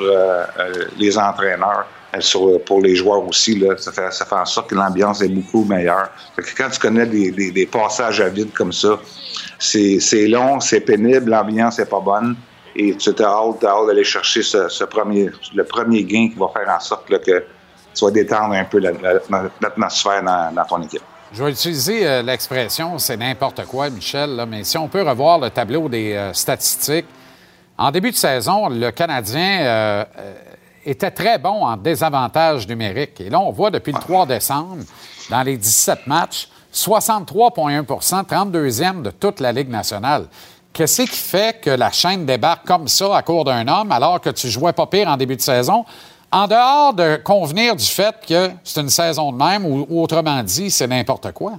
les entraîneurs, mais sur, pour les joueurs aussi. Ça, fait, en sorte que l'ambiance est beaucoup meilleure. quand tu connais des passages à vide comme ça, c'est long, c'est pénible, l'ambiance n'est pas bonne. Et tu as hâte, d'aller chercher ce, premier, le premier gain qui va faire en sorte que tu vas détendre un peu l'atmosphère dans, ton équipe. Je vais utiliser euh, l'expression c'est n'importe quoi, Michel, mais si on peut revoir le tableau des euh, statistiques, en début de saison, le Canadien euh, était très bon en désavantage numérique. Et là, on voit depuis le 3 décembre, dans les 17 matchs, 63,1% 32e de toute la Ligue nationale. Qu'est-ce qui fait que la chaîne débarque comme ça à court d'un homme alors que tu jouais pas pire en début de saison? En dehors de convenir du fait que c'est une saison de même ou, autrement dit, c'est n'importe quoi?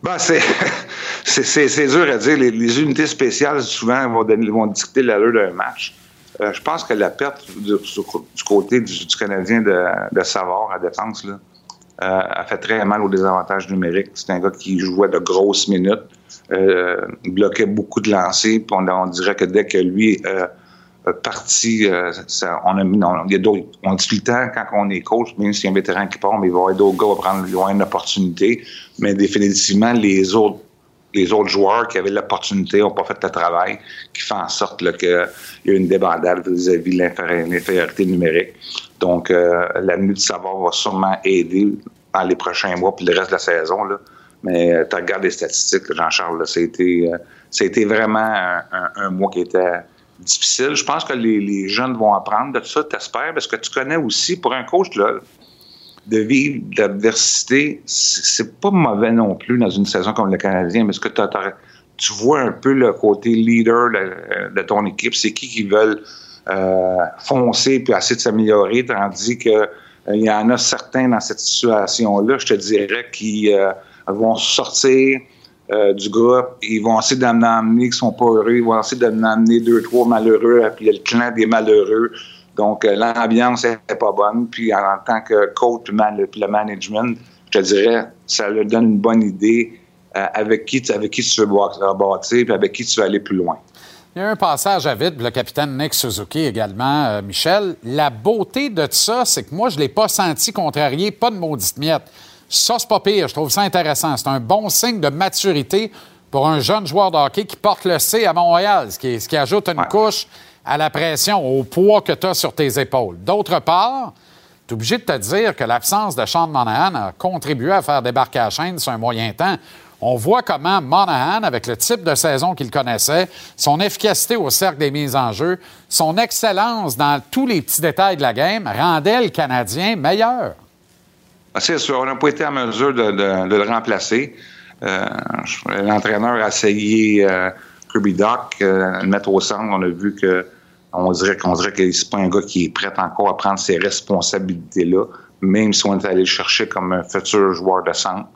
Ben, c'est, c'est, dur à dire. Les, unités spéciales, souvent, vont, donner, vont dicter l'allure d'un match. Euh, je pense que la perte du, côté du, Canadien de, de Savard à défense, là, a fait très mal au désavantage numérique. C'est un gars qui jouait de grosses minutes, euh, bloquait beaucoup de lancers, on, dirait que dès que lui euh, parti, euh, on a mis, il y a d'autres, on dit tout le temps quand on est coach, même s'il y a un vétéran qui part, mais il va y avoir d'autres gars qui vont prendre loin une opportunité, mais définitivement les autres les autres joueurs qui avaient l'opportunité n'ont pas fait le travail, qui fait en sorte qu'il y a une débandade vis-à-vis de l'infériorité numérique. Donc, euh, la nuit savoir va sûrement aider dans les prochains mois puis le reste de la saison. Mais euh, tu regardes les statistiques, Jean-Charles, été, euh, vraiment un, mois qui était difficile. Je pense que les, jeunes vont apprendre de ça, t'espères, parce que tu connais aussi, pour un coach, là, de vivre l'adversité, c'est pas mauvais non plus dans une saison comme le Canadien, mais ce que tu vois un peu le côté leader de, ton équipe, c'est qui qui veulent euh, foncer puis essayer de s'améliorer, tandis que euh, il y en a certains dans cette situation-là, je te dirais, qui euh, vont sortir du groupe, ils vont essayer d'amener qui sont pas heureux, ils vont essayer d'amener deux, trois malheureux, puis il y a le clan des malheureux. Donc, l'ambiance n'est pas bonne. Puis, en, tant que coach le management, je te dirais, ça leur donne une bonne idée avec, qui, avec qui tu veux bâtir puis avec qui tu veux aller plus loin. Il y a un passage à vide, le capitaine Nick Suzuki également, euh, Michel. La beauté de ça, c'est que moi, je ne l'ai pas senti contrarié, pas de maudite miette. Ça, c'est pas pire. Je trouve ça intéressant. C'est un bon signe de maturité pour un jeune joueur de hockey qui porte le C à Montréal, ce qui, ce qui ajoute une couche à la pression, au poids que tu as sur tes épaules. D'autre part, tu es obligé de te dire que l'absence de Sean Monahan a contribué à faire débarquer la chaîne sur un moyen temps. On voit comment Monahan, avec le type de saison qu'il connaissait, son efficacité au cercle des mises en jeu, son excellence dans tous les petits détails de la game, rendait le Canadien meilleur. Ah, c'est sûr, on n'a pas été en mesure de, le remplacer. Euh, l'entraîneur a essayé euh, Kirby Doc, euh, le mettre au centre. On a vu que on dirait qu'on dirait que c'est pas un gars qui est prêt encore à prendre ses responsabilités-là, même si on est allé le chercher comme un futur joueur de centre.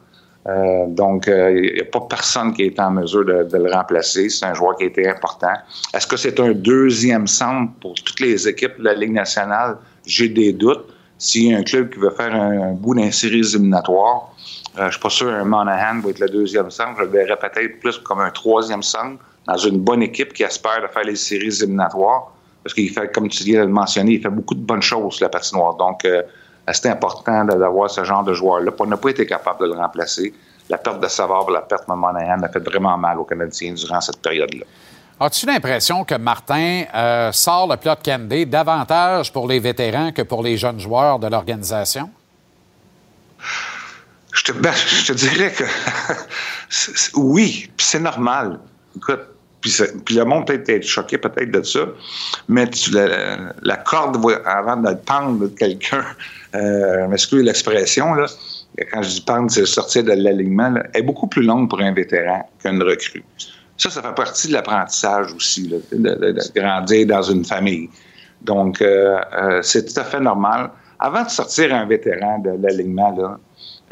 Euh, donc, il euh, n'y a pas personne qui est en mesure de, le remplacer. C'est un joueur qui a été important. Est-ce que c'est un deuxième centre pour toutes les équipes de la Ligue nationale? J'ai des doutes. s'il y a un club qui veut faire un, bout d'un série éliminatoire, je ne suis pas sûr un Monahan va être le deuxième centre. Je le verrais peut-être plus comme un troisième centre dans une bonne équipe qui espère de faire les séries éliminatoires. Parce qu'il fait, comme tu viens de le mentionner, il fait beaucoup de bonnes choses, la patinoire. Donc, euh, c'est important d'avoir ce genre de joueur-là. On n'a pas été capable de le remplacer. La perte de Savard, la perte de Monahan a fait vraiment mal aux Canadiens durant cette période-là. As-tu l'impression que Martin euh, sort le plot Candy davantage pour les vétérans que pour les jeunes joueurs de l'organisation? Je te, ben, je te dirais que oui, puis c'est normal. Écoute, puis, le monde peut être choqué peut-être de ça, mais la, corde avant de tendre quelqu'un, euh, m'excuse l'expression, quand je dis pendre, c'est sortir de l'alignement, est beaucoup plus longue pour un vétéran qu'une recrue. Ça, ça fait partie de l'apprentissage aussi, de, grandir dans une famille. Donc, euh, euh, c'est tout à fait normal. Avant de sortir un vétéran de l'alignement,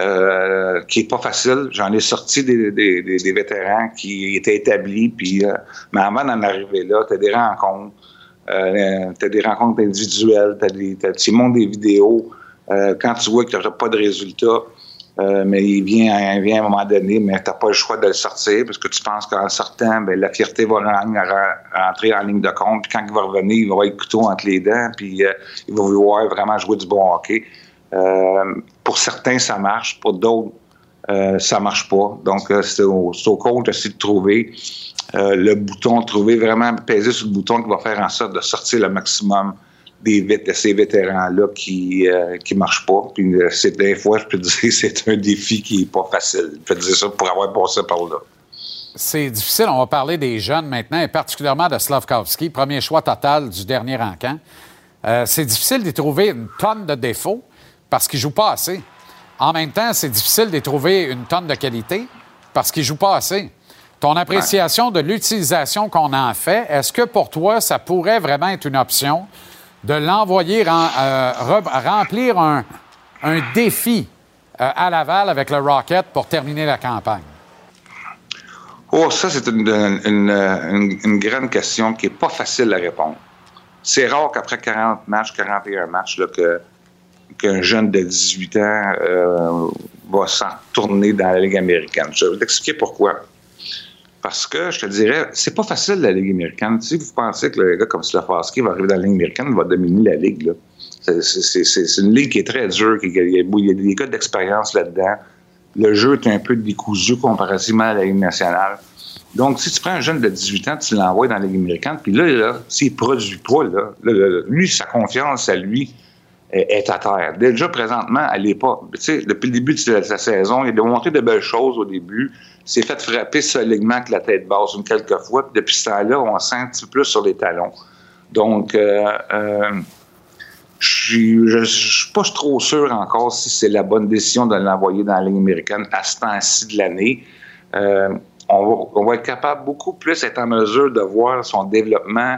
euh, qui est pas facile. J'en ai sorti des, vétérans qui étaient établis, puis mais avant d'en arriver là, tu as des rencontres, euh, tu as des rencontres individuelles, tu montres des vidéos. quand tu vois que n'auras pas de résultats, euh, mais il vient, à, vient à un moment donné, mais tu n'as pas le choix de le sortir parce que tu penses qu'en sortant, ben, la fierté va rentrer en ligne de compte. Puis quand il va revenir, il va avoir le couteau entre les dents, puis euh, il va vouloir vraiment jouer du bon hockey. Euh, pour certains, ça marche. Pour d'autres, euh, ça marche pas. Donc, c'est au, au coach de trouver le bouton, trouver vraiment, peser sur le bouton qui va faire en sorte de sortir le maximum des, de ces vétérans-là qui ne euh, marchent pas. Puis euh, c'est des fois, je peux dire, c'est un défi qui n'est pas facile. Je peux dire ça pour avoir passé par là. C'est difficile. On va parler des jeunes maintenant, et particulièrement de Slavkovski, premier choix total du dernier encamp. Euh, c'est difficile d'y trouver une tonne de défauts parce qu'il ne joue pas assez. En même temps, c'est difficile d'y trouver une tonne de qualité parce qu'il ne joue pas assez. Ton appréciation de l'utilisation qu'on en fait, est-ce que pour toi, ça pourrait vraiment être une option de l'envoyer euh, remplir un, défi euh, à Laval avec le Rocket pour terminer la campagne? Oh, ça, c'est une, grande question qui n'est pas facile à répondre. C'est rare qu'après 40 matchs, 41 matchs, qu'un jeune de 18 ans euh, va s'en tourner dans la Ligue américaine. Je vais t'expliquer pourquoi. Parce que je te dirais, c'est pas facile la Ligue américaine. Si vous pensez que le gars comme Slafaski va arriver dans la Ligue américaine, il va dominer la Ligue. C'est une ligue qui est très dure, il y a, des gars d'expérience là-dedans. Le jeu est un peu décousu comparativement à la Ligue nationale. Donc, si tu prends un jeune de 18 ans, tu l'envoies dans la Ligue américaine, puis là, là s'il produit pas, là, lui, sa confiance à lui est à terre. Déjà, présentement, elle n'est pas. Tu sais, depuis le début de sa saison, il a démontré de belles choses au début s'est fait frapper solidement avec la tête basse une quelques fois. Puis depuis ce temps-là, on sent un petit peu plus sur les talons. Donc, euh, euh, je ne suis pas trop sûr encore si c'est la bonne décision de l'envoyer dans la ligne américaine à ce temps-ci de l'année. Euh, on, va, être capable beaucoup plus d'être en mesure de voir son développement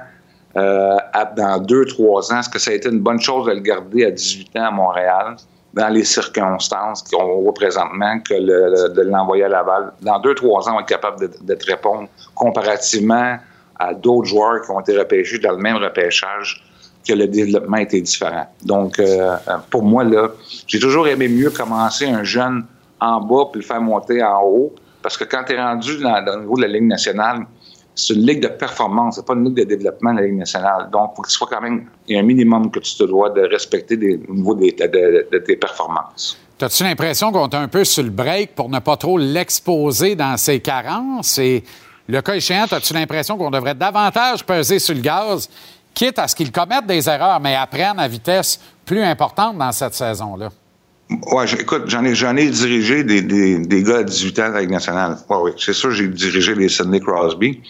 dans deux, trois ans. Est-ce que ça a été une bonne chose de le garder à 18 ans à Montréal? dans les circonstances qu'on voit présentement que de l'envoyer à Laval? Dans deux, trois ans, on être capable de, te répondre comparativement à d'autres joueurs qui ont été repêchés dans le même repêchage que le développement était différent. Donc, euh, pour moi, là, j'ai toujours aimé mieux commencer un jeune en bas puis le faire monter en haut parce que quand tu es rendu dans, au niveau de la Ligue nationale, c'est une ligue de performance, c'est pas une ligue de développement de la Ligue nationale. Donc, il faut que ce soit quand même, il y a un minimum que tu te dois de respecter au niveau de, tes performances. As-tu l'impression qu'on est un peu sur le break pour ne pas trop l'exposer dans ses carences? Et le cas échéant, as-tu l'impression qu'on devrait davantage peser sur le gaz, quitte à ce qu'il commette des erreurs, mais apprenne à vitesse plus importante dans cette saison-là? Ouais, écoute, j'en ai, j'en ai dirigé des, des, des, gars à 18 ans avec National. Ouais, oui, c'est sûr, j'ai dirigé les Sidney Crosby.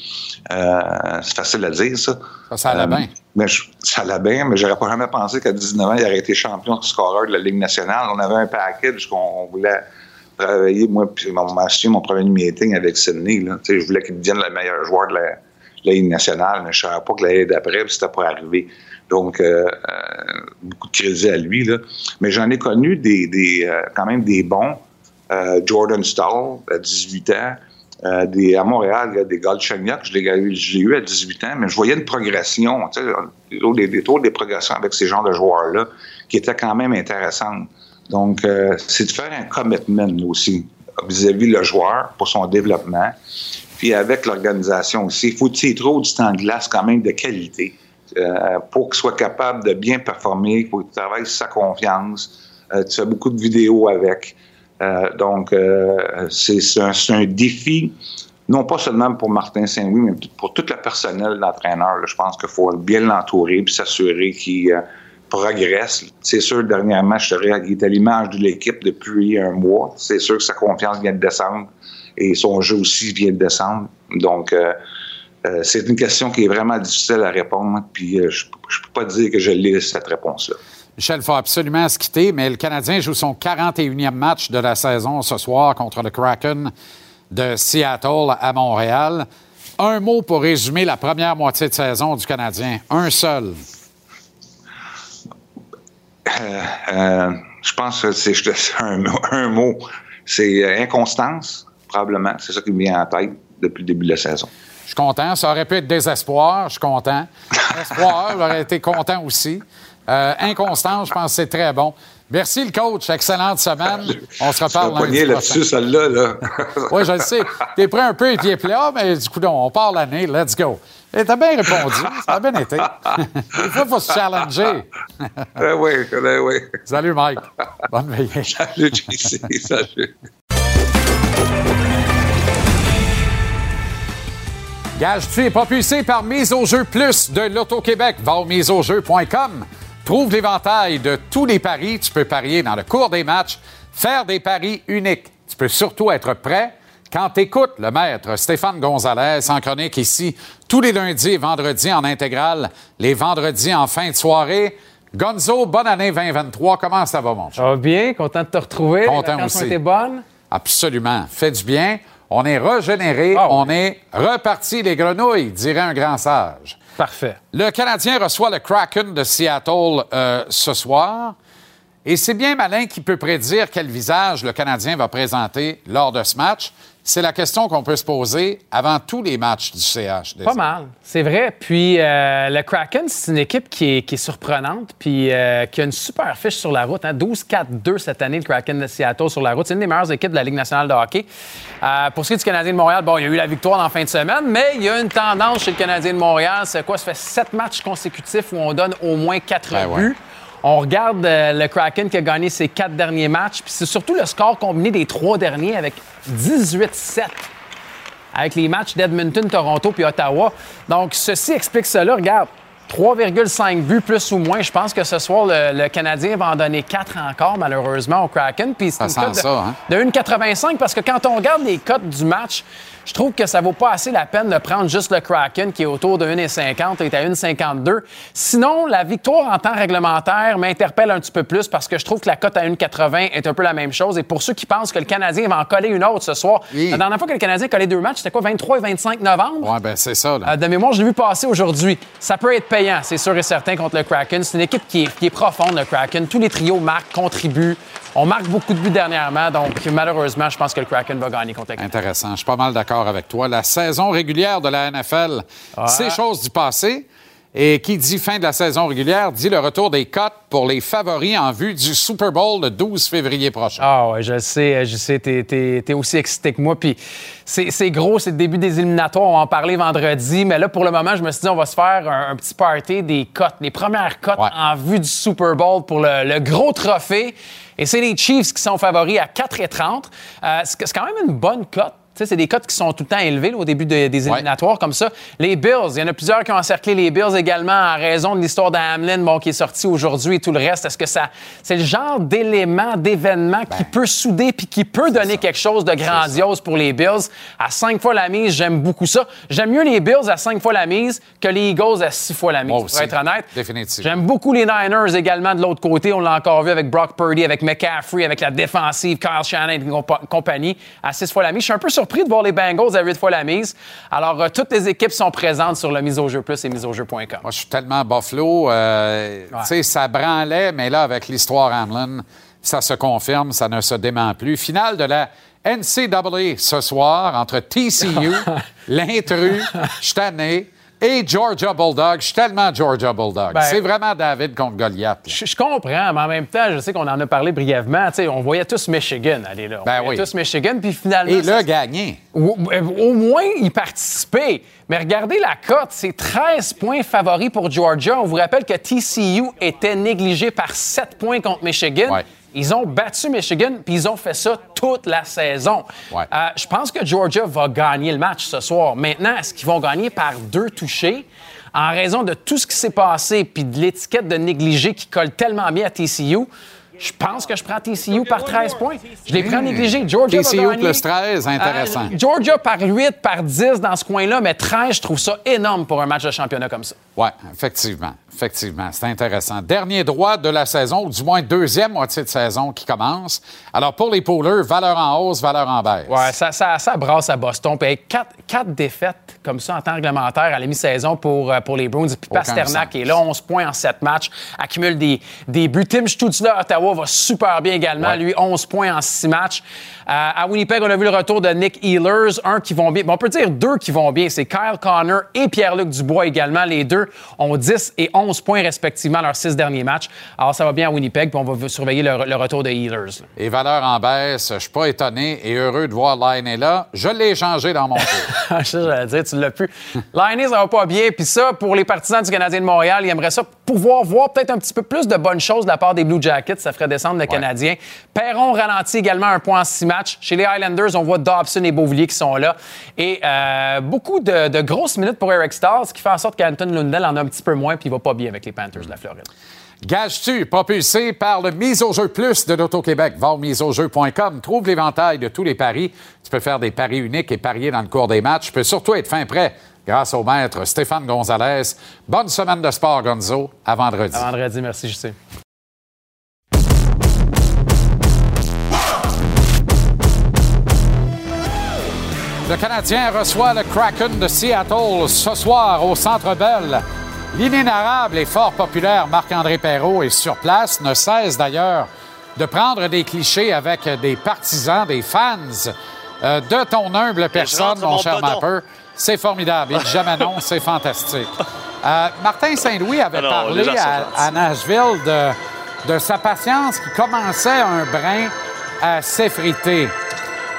Euh, c'est facile à dire, ça. Ça, ça allait euh, bien. Mais ça allait bien, mais j'aurais pas jamais pensé qu'à 19 ans, il aurait été champion scoreur de la Ligue nationale. On avait un package qu'on voulait travailler. Moi, puis mon, mon premier meeting avec Sidney, là. Je voulais qu'il devienne le meilleur joueur de la, Ligue nationale, mais je savais pas que l'année d'après, c'était pas arrivé. Donc, euh, euh, beaucoup de crédit à lui. Là. Mais j'en ai connu des, des euh, quand même des bons. Jordan Stall, à 18 ans. Des, à Montréal, il y a des Galchenyuk, je l'ai eu à 18 ans, mais je voyais une progression, tu sais, des, tours des progressions avec ces genres de joueurs-là qui étaient quand même intéressantes. Donc, c'est de faire un commitment aussi vis-à-vis le joueur pour son développement, puis avec l'organisation aussi. Il faut tirer trop du temps de glace quand même de qualité euh, pour qu'il soit capable de bien performer, il faut qu'il travaille sa confiance. tu fais beaucoup de vidéos avec. Euh, donc, euh, c'est un, défi, non pas seulement pour Martin Saint-Louis, mais pour tout le personnel d'entraîneur. Je pense qu'il faut bien l'entourer puis s'assurer qu'il euh, progresse. C'est sûr, dernièrement, je serais, il est à l'image de l'équipe depuis un mois. C'est sûr que sa confiance vient de descendre et son jeu aussi vient de descendre. Donc, c'est une question qui est vraiment difficile à répondre. Puis, je ne peux pas dire que je lis cette réponse-là. Michel, il faut absolument se quitter, mais le Canadien joue son 41e match de la saison ce soir contre le Kraken de Seattle à Montréal. Un mot pour résumer la première moitié de saison du Canadien. Un seul. Euh, euh, je pense que c'est un, un mot. C'est euh, inconstance, probablement. C'est ça qui me vient en tête depuis le début de la saison. Je suis content. Ça aurait pu être désespoir. Je suis content. Espoir, j'aurais été content aussi. Euh, inconstant, je pense que c'est très bon. Merci, le coach. Excellente semaine. On se reparle lundi là-dessus, celle-là. Là. oui, je le sais. T'es prêt un peu et pieds plats, mais du coup, on part l'année. Let's go. Et t'as bien répondu. Ça a bien été. Des fois, il faut se challenger. Eh oui, eh oui. Salut, Mike. Bonne veillée. Salut, JC. Salut. Gage-tu es propulsé par Mise au jeu plus de l'Auto-Québec. Va au miseaujeu.com. Trouve l'éventail de tous les paris. Tu peux parier dans le cours des matchs, faire des paris uniques. Tu peux surtout être prêt quand tu écoutes le maître Stéphane Gonzalez en chronique ici tous les lundis et vendredis en intégrale, les vendredis en fin de soirée. Gonzo, bonne année 2023. Comment ça va, mon cher? Ça va bien, content de te retrouver. Content aussi. été bonne? Absolument. Fait du bien. On est régénéré, ah on est reparti les grenouilles, dirait un grand sage. Parfait. Le Canadien reçoit le Kraken de Seattle euh, ce soir. Et c'est bien malin qui peut prédire quel visage le Canadien va présenter lors de ce match. C'est la question qu'on peut se poser avant tous les matchs du CH. Pas mal, c'est vrai. Puis euh, le Kraken, c'est une équipe qui est, surprenante, puis euh, qui a une super fiche sur la route. 12-4-2 cette année, le Kraken de Seattle sur la route. C'est une des meilleures équipes de la Ligue nationale de hockey. Euh, pour ce qui est du Canadien de Montréal, bon, il y a eu la victoire en fin de semaine, mais il y a une tendance chez le Canadien de Montréal. C'est quoi? Ça fait sept matchs consécutifs où on donne au moins quatre ben buts. On regarde euh, le Kraken qui a gagné ses quatre derniers matchs, puis c'est surtout le score combiné des trois derniers avec 18-7 avec les matchs d'Edmonton, Toronto puis Ottawa. Donc, ceci explique cela. Regarde, 3,5 buts plus ou moins. Je pense que ce soir, le, Canadien va en donner 4 encore, malheureusement, au Kraken. Puis c'est une de, hein? de 1,85 parce que quand on regarde les cotes du match, je trouve que ça vaut pas assez la peine de prendre juste le Kraken qui est autour de 1,50 et est à 1,52. Sinon, la victoire en temps réglementaire m'interpelle un petit peu plus parce que je trouve que la cote à 1,80 est un peu la même chose. Et pour ceux qui pensent que le Canadien va en coller une autre ce soir, la dernière fois que le Canadien a collé deux matchs, c'était quoi, 23 et 25 novembre? Oui, ben c'est ça. Là. Euh, de mémoire, je l'ai vu passer aujourd'hui. Ça peut être payant, c'est sûr et certain, contre le Kraken. C'est une équipe qui est, qui est profonde, le Kraken. Tous les trios marquent, contribuent. On marque beaucoup de buts dernièrement, donc malheureusement, je pense que le Kraken va gagner contre Intéressant. Je suis pas mal d'accord avec toi. La saison régulière de la NFL, c'est chose du passé. Et qui dit fin de la saison régulière dit le retour des cotes pour les favoris en vue du Super Bowl le 12 février prochain. Ah ouais, je sais, je sais, t'es, es, aussi excité que moi. Puis c'est, gros, c'est le début des éliminatoires, on va en parler vendredi. Mais là, pour le moment, je me suis dit, on va se faire un, petit party des cotes, les premières cotes en vue du Super Bowl pour le, gros trophée. Et c'est les Chiefs qui sont favoris à 4,30. Euh, c'est quand même une bonne cote c'est des cotes qui sont tout le temps élevées au début des éliminatoires comme ça. Les Bills, il y en a plusieurs qui ont encerclé les Bills également en raison de l'histoire d'Hamlin bon, qui est sorti aujourd'hui et tout le reste. Est-ce que ça, c'est le genre d'élément, d'événement qui ben. peut souder puis qui peut donner quelque chose de grandiose pour les Bills? À cinq fois la mise, j'aime beaucoup ça. J'aime mieux les Bills à cinq fois la mise que les Eagles à six fois la mise, pour être honnête. Définitivement. J'aime beaucoup les Niners également de l'autre côté. On l'a encore vu avec Brock Purdy, avec McCaffrey, avec la défensive, Kyle Shannon et compagnie à six fois la mise. Je suis un peu surpris de voir les Bengals à 8 fois la mise. Alors, euh, toutes les équipes sont présentes sur le mise au jeu plus et mise au jeu.com. Moi, je suis tellement Buffalo. Euh, Tu sais, ça branlait, mais là, avec l'histoire Hamlin, ça se confirme, ça ne se dément plus. Finale de la NCAA ce soir entre TCU, l'intrus, je et Georgia Bulldog. Je suis tellement Georgia Bulldog. Ben, c'est vraiment David contre Goliath. Je, comprends, mais en même temps, je sais qu'on en a parlé brièvement. on voyait tous Michigan aller là. On ben voyait tous Michigan, puis finalement. Et là, gagné. Au, au, moins, y participer. Mais regardez la cote, c'est 13 points favoris pour Georgia. On vous rappelle que TCU était négligé par 7 points contre Michigan. Ils ont battu Michigan, puis ils ont fait ça toute la saison. Euh, je pense que Georgia va gagner le match ce soir. Maintenant, est-ce qu'ils vont gagner par deux touchés? En raison de tout ce qui s'est passé, puis de l'étiquette de négligé qui colle tellement bien à TCU, je pense que je prends TCU par 13 points. Je les prends négligés. Georgia TCU plus 13, intéressant. Euh, Georgia par 8, par 10 dans ce coin-là, mais 13, je trouve ça énorme pour un match de championnat comme ça. Oui, effectivement. Effectivement, c'est intéressant. Dernier droit de la saison, ou du moins deuxième moitié de saison qui commence. Alors, pour les poolers, valeur en hausse, valeur en baisse. Oui, ça, ça, ça, brasse à Boston. Puis, quatre, quatre, défaites comme ça en temps réglementaire à la mi-saison pour, euh, pour les Bruins. Puis Pasternak est là, 11 points en 7 matchs, accumule des, des buts. Tim Stutzler à Ottawa va super bien également. Lui, 11 points en 6 matchs. Euh, à Winnipeg, on a vu le retour de Nick Ehlers, un qui vont bien. on peut dire deux qui vont bien. C'est Kyle Connor et Pierre-Luc Dubois également. Les deux ont 10 et 11 points respectivement leurs six derniers matchs. Alors, ça va bien à Winnipeg, puis on va surveiller le, retour de Healers. Et valeur en baisse, je suis pas étonné et heureux de voir Line là. Je l'ai changé dans mon tour. je j'allais dire, tu l'as pu. Line ça va pas bien. Puis ça, pour les partisans du Canadien de Montréal, ils aimeraient ça pouvoir voir peut-être un petit peu plus de bonnes choses de la part des Blue Jackets. Ça ferait descendre le Canadien. Perron ralentit également un point en six matchs. Chez les Highlanders, on voit Dobson et Beauvillier qui sont là. Et euh, beaucoup de, grosses minutes pour Eric Starr, ce qui fait en sorte qu'Anton Lundell en a un petit peu moins puis il va pas bien avec les Panthers de la Floride. Gage-tu, propulsé par le Mise au jeu plus de l'Auto-Québec? Va au miseaujeu.com, trouve l'éventail de tous les paris. Tu peux faire des paris uniques et parier dans le cours des matchs. Tu peux surtout être fin prêt grâce au maître Stéphane Gonzalez. Bonne semaine de sport, Gonzo. À vendredi. À vendredi, merci, JC. Le Canadien reçoit le Kraken de Seattle ce soir au Centre Bell. L'inénarrable et fort populaire Marc-André Perrault est sur place, ne cesse d'ailleurs de prendre des clichés avec des partisans, des fans euh, de ton humble personne, mon, cher Mapper. C'est formidable. Il jamais non, c'est fantastique. Euh, Martin Saint-Louis avait parlé à, Nashville de, sa patience qui commençait un brin à s'effriter.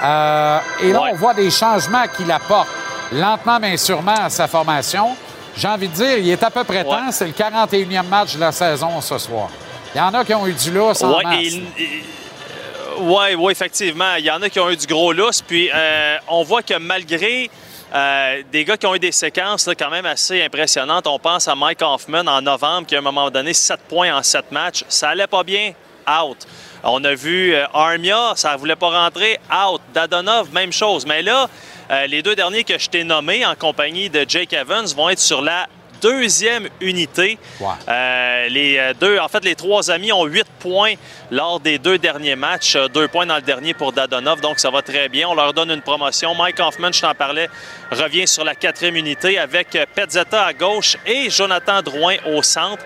Euh, et là, on voit des changements qu'il apporte lentement mais sûrement à sa formation. J'ai envie de dire, il est à peu près temps. C'est le 41e match de la saison ce soir. Il y en a qui ont eu du lousse en Oui, ouais, effectivement. Il y en a qui ont eu du gros lousse. Puis euh, on voit que malgré euh, des gars qui ont eu des séquences quand même assez impressionnantes, on pense à Mike Hoffman en novembre qui, à un moment donné, 7 points en 7 matchs. Ça allait pas bien. Out. On a vu euh, Armia, ça ne voulait pas rentrer. Out. Dadonov, même chose. Mais là, euh, les deux derniers que je t'ai nommés en compagnie de Jake Evans vont être sur la deuxième unité. Euh, les euh, deux, en fait, les trois amis ont huit points lors des deux derniers matchs. Deux points dans le dernier pour Dadonov, donc ça va très bien. On leur donne une promotion. Mike Hoffman, je t'en parlais, revient sur la quatrième unité avec Pezzetta à gauche et Jonathan Drouin au centre.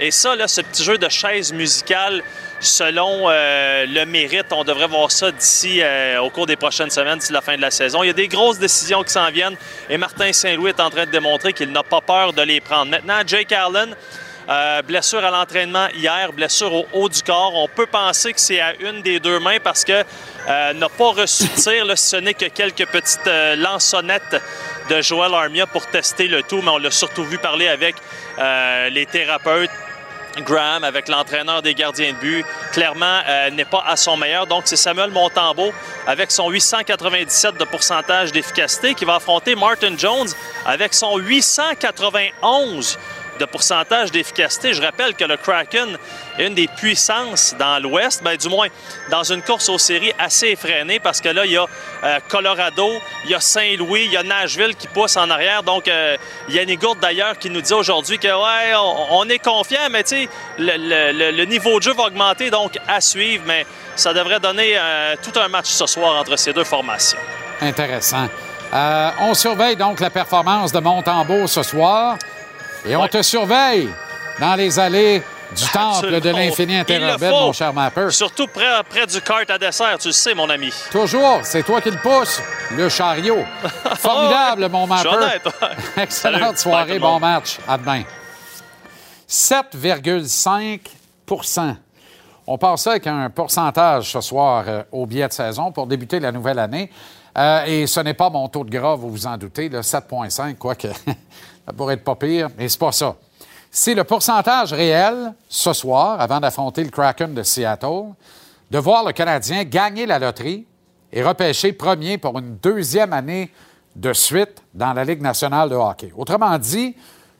Et ça, là, ce petit jeu de chaise musicale selon euh, le mérite. On devrait voir ça d'ici euh, au cours des prochaines semaines, d'ici la fin de la saison. Il y a des grosses décisions qui s'en viennent et Martin Saint-Louis est en train de démontrer qu'il n'a pas peur de les prendre. Maintenant, Jake Allen. Euh, blessure à l'entraînement hier, blessure au haut du corps. On peut penser que c'est à une des deux mains parce que n'a pas reçu de tir. ce n'est que quelques petites lançonnettes de Joel Armia pour tester le tout, mais on l'a surtout vu parler avec les thérapeutes Graham avec l'entraîneur des gardiens de but, clairement euh, n'est pas à son meilleur. Donc, c'est Samuel Montambeau avec son 897 de pourcentage d'efficacité qui va affronter Martin Jones avec son 891 de pourcentage d'efficacité. Je rappelle que le Kraken est une des puissances dans l'Ouest, bien, du moins dans une course aux séries assez effrénée parce que là, il y a euh, Colorado, il y a Saint-Louis, il y a Nashville qui pousse en arrière. Donc, euh, Yannick Gourde d'ailleurs qui nous dit aujourd'hui que ouais, on, est confiant, mais tu sais, le, niveau de jeu va augmenter, donc à suivre, mais ça devrait donner euh, tout un match ce soir entre ces deux formations. Intéressant. on surveille donc la performance de Montembeau ce soir. Et on te surveille dans les allées Du temple de l'infini interrobel, mon cher Mapper. Surtout près, près du cart à dessert, tu le sais, mon ami. Toujours, c'est toi qui le pousse, le chariot. Formidable, mon Mapper. Excellente soirée, bon match. À demain. 7,5% On passe avec un pourcentage ce soir euh, au billet de saison pour débuter la nouvelle année. Euh, et ce n'est pas mon taux de gras, vous vous en doutez, 7,5, quoique ça pourrait être pas pire, mais c'est pas ça. C'est le pourcentage réel ce soir, avant d'affronter le Kraken de Seattle, de voir le Canadien gagner la loterie et repêcher premier pour une deuxième année de suite dans la Ligue nationale de hockey. Autrement dit,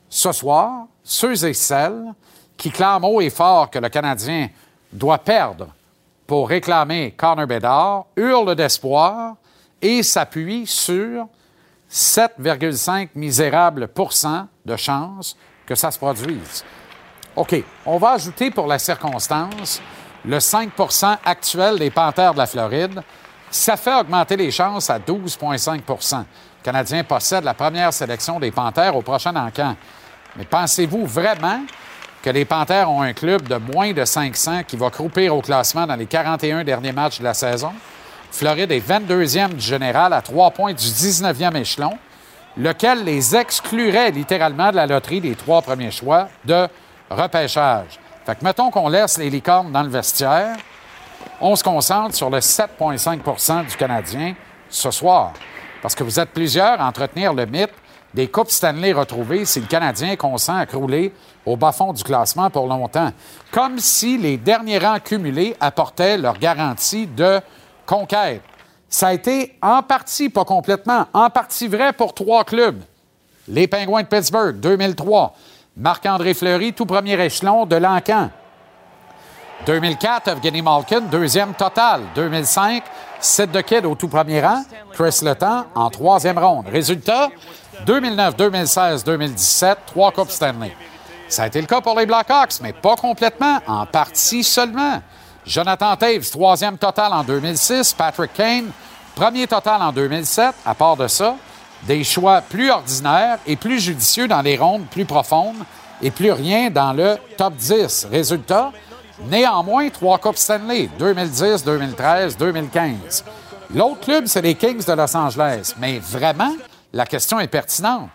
ce soir, ceux et celles qui clament haut et fort que le Canadien doit perdre pour réclamer Connor Bedard hurlent d'espoir et s'appuient sur 7,5 misérables de chances que ça se produise. OK. On va ajouter pour la circonstance le 5% actuel des Panthères de la Floride. Ça fait augmenter les chances à 12,5% Le Canadien possède la première sélection des Panthères au prochain encamp. Mais pensez-vous vraiment que les Panthères ont un club de moins de 500 qui va croupir au classement dans les 41 derniers matchs de la saison? Floride est 22e du général à trois points du 19e échelon lequel les exclurait littéralement de la loterie des trois premiers choix de repêchage. Fait que mettons qu'on laisse les licornes dans le vestiaire, on se concentre sur le 7,5% du Canadien ce soir. Parce que vous êtes plusieurs à entretenir le mythe des Coupes Stanley retrouvées si le Canadien consent à crouler au bas-fond du classement pour longtemps. Comme si les derniers rangs cumulés apportaient leur garantie de conquête. Ça a été en partie, pas complètement, en partie vrai pour trois clubs. Les Pingouins de Pittsburgh, 2003. Marc-André Fleury, tout premier échelon de l'Ancan. 2004, Evgeny Malkin, deuxième total. 2005, Sid de Kid au tout premier rang. Chris Letang en troisième ronde. Résultat, 2009, 2016, 2017, trois Coupes Stanley. Ça a été le cas pour les Blackhawks, mais pas complètement, en partie seulement. Jonathan Taves, troisième total en 2006. Patrick Kane, premier total en 2007. À part de ça, des choix plus ordinaires et plus judicieux dans les rondes plus profondes et plus rien dans le top 10. Résultat, néanmoins, trois Coupes Stanley, 2010, 2013, 2015. L'autre club, c'est les Kings de Los Angeles. Mais vraiment, la question est pertinente.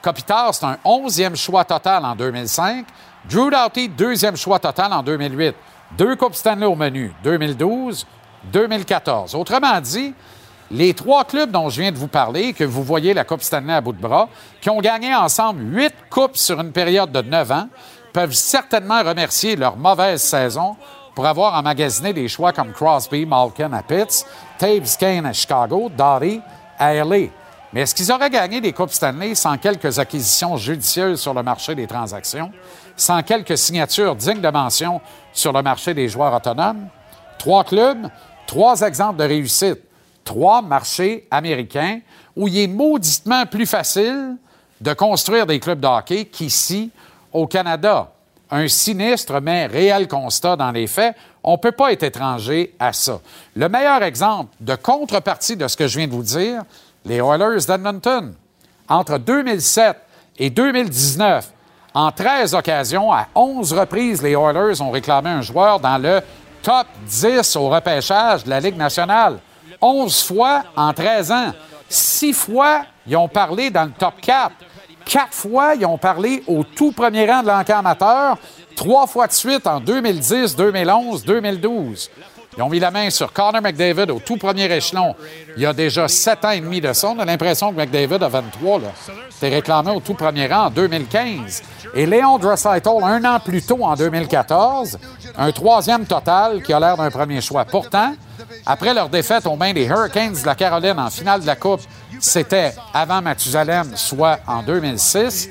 Kopitar, c'est un onzième choix total en 2005. Drew Doughty, deuxième choix total en 2008. Deux Coupes Stanley au menu, 2012, 2014. Autrement dit, les trois clubs dont je viens de vous parler, que vous voyez la Coupe Stanley à bout de bras, qui ont gagné ensemble huit coupes sur une période de neuf ans, peuvent certainement remercier leur mauvaise saison pour avoir emmagasiné des choix comme Crosby, Malkin à Pitts, Taves Kane à Chicago, Doughty à LA. Mais est-ce qu'ils auraient gagné des Coupes Stanley sans quelques acquisitions judicieuses sur le marché des transactions, sans quelques signatures dignes de mention sur le marché des joueurs autonomes? Trois clubs, trois exemples de réussite, trois marchés américains où il est mauditement plus facile de construire des clubs de hockey qu'ici, au Canada. Un sinistre mais réel constat dans les faits. On ne peut pas être étranger à ça. Le meilleur exemple de contrepartie de ce que je viens de vous dire, les Oilers d'Edmonton. Entre 2007 et 2019, en 13 occasions, à 11 reprises, les Oilers ont réclamé un joueur dans le top 10 au repêchage de la Ligue nationale. 11 fois en 13 ans. Six fois, ils ont parlé dans le top 4. Quatre fois, ils ont parlé au tout premier rang de l'enquête amateur. Trois fois de suite en 2010, 2011, 2012. Ils ont mis la main sur Connor McDavid au tout premier échelon. Il y a déjà sept ans et demi de ça. On a l'impression que McDavid a 23. C'était réclamé au tout premier rang en 2015. Et Léon Draisaitl, un an plus tôt, en 2014, un troisième total qui a l'air d'un premier choix. Pourtant, après leur défaite aux mains des Hurricanes de la Caroline en finale de la Coupe, c'était avant Mathusalem, soit en 2006.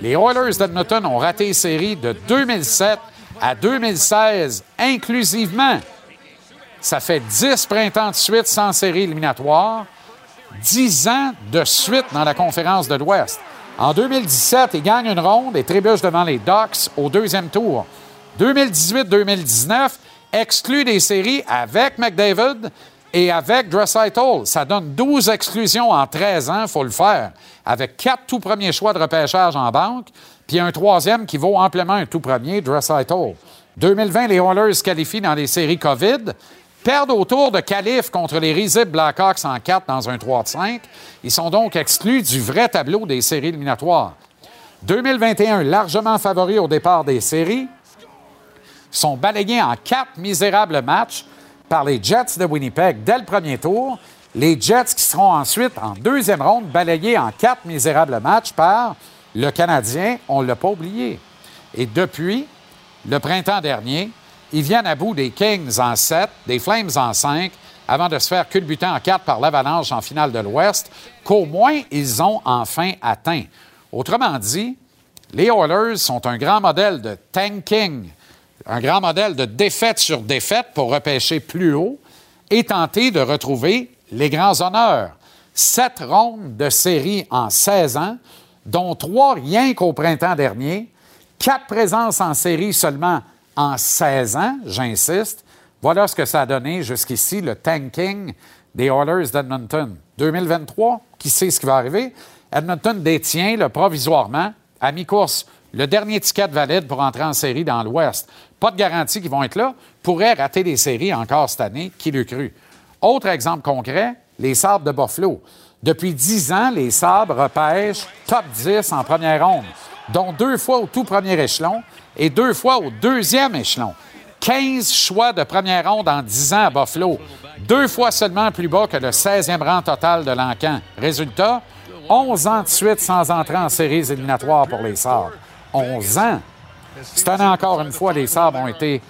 Les Oilers d'Edmonton ont raté les séries de 2007 à 2016 inclusivement. Ça fait 10 printemps de suite sans série éliminatoire, 10 ans de suite dans la conférence de l'Ouest. En 2017, ils gagnent une ronde et trébuchent devant les Ducks au deuxième tour. 2018-2019, exclut des séries avec McDavid et avec Dressaitl. Ça donne 12 exclusions en 13 ans, il faut le faire. Avec quatre tout premiers choix de repêchage en banque, puis un troisième qui vaut amplement un tout premier, Dressaitl. 2020, les Oilers qualifient dans les séries COVID, perdent au tour de qualif contre les risibles Blackhawks en 4 dans un 3 de 5. Ils sont donc exclus du vrai tableau des séries éliminatoires. 2021, largement favoris au départ des séries, sont balayés en quatre misérables matchs par les Jets de Winnipeg dès le premier tour. Les Jets qui seront ensuite en deuxième ronde balayés en quatre misérables matchs par le Canadien, on ne l'a pas oublié. Et depuis le printemps dernier, ils viennent à bout des Kings en 7, des Flames en 5, avant de se faire culbuter en 4 par l'Avalanche en finale de l'Ouest, qu'au moins ils ont enfin atteint. Autrement dit, les Oilers sont un grand modèle de tanking, un grand modèle de défaite sur défaite pour repêcher plus haut et tenter de retrouver les grands honneurs. Sept rondes de série en 16 ans, dont trois rien qu'au printemps dernier, quatre présences en série seulement en 16 ans, j'insiste. Voilà ce que ça a donné jusqu'ici, le tanking des Oilers d'Edmonton. 2023, qui sait ce qui va arriver? Edmonton détient le provisoirement, à mi-course, le dernier ticket valide pour entrer en série dans l'Ouest. Pas de garantie qu'ils vont être là. Pourraient rater les séries encore cette année, qui l'eût cru? Autre exemple concret, les Sabres de Buffalo. Depuis dix ans, les Sabres repêchent top 10 en première ronde, dont deux fois au tout premier échelon et deux fois au deuxième échelon. 15 choix de première ronde en 10 ans à Buffalo, deux fois seulement plus bas que le 16e rang total de l'Encan. Résultat, 11 ans de suite sans entrer en séries éliminatoires pour les Sabres. 11 ans. Cette année, encore une fois, les Sabres ont été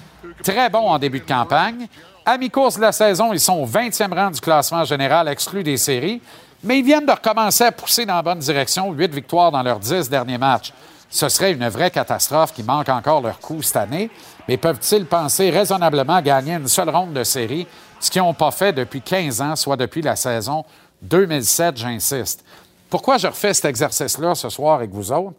très bons en début de campagne. À mi-course de la saison, ils sont au 20e rang du classement général, exclus des séries, mais ils viennent de recommencer à pousser dans la bonne direction, 8 victoires dans leurs 10 derniers matchs. Ce serait une vraie catastrophe qui manque encore leur coup cette année, mais peuvent-ils penser raisonnablement gagner une seule ronde de série, ce qu'ils n'ont pas fait depuis 15 ans, soit depuis la saison 2007, j'insiste. Pourquoi je refais cet exercice-là ce soir avec vous autres?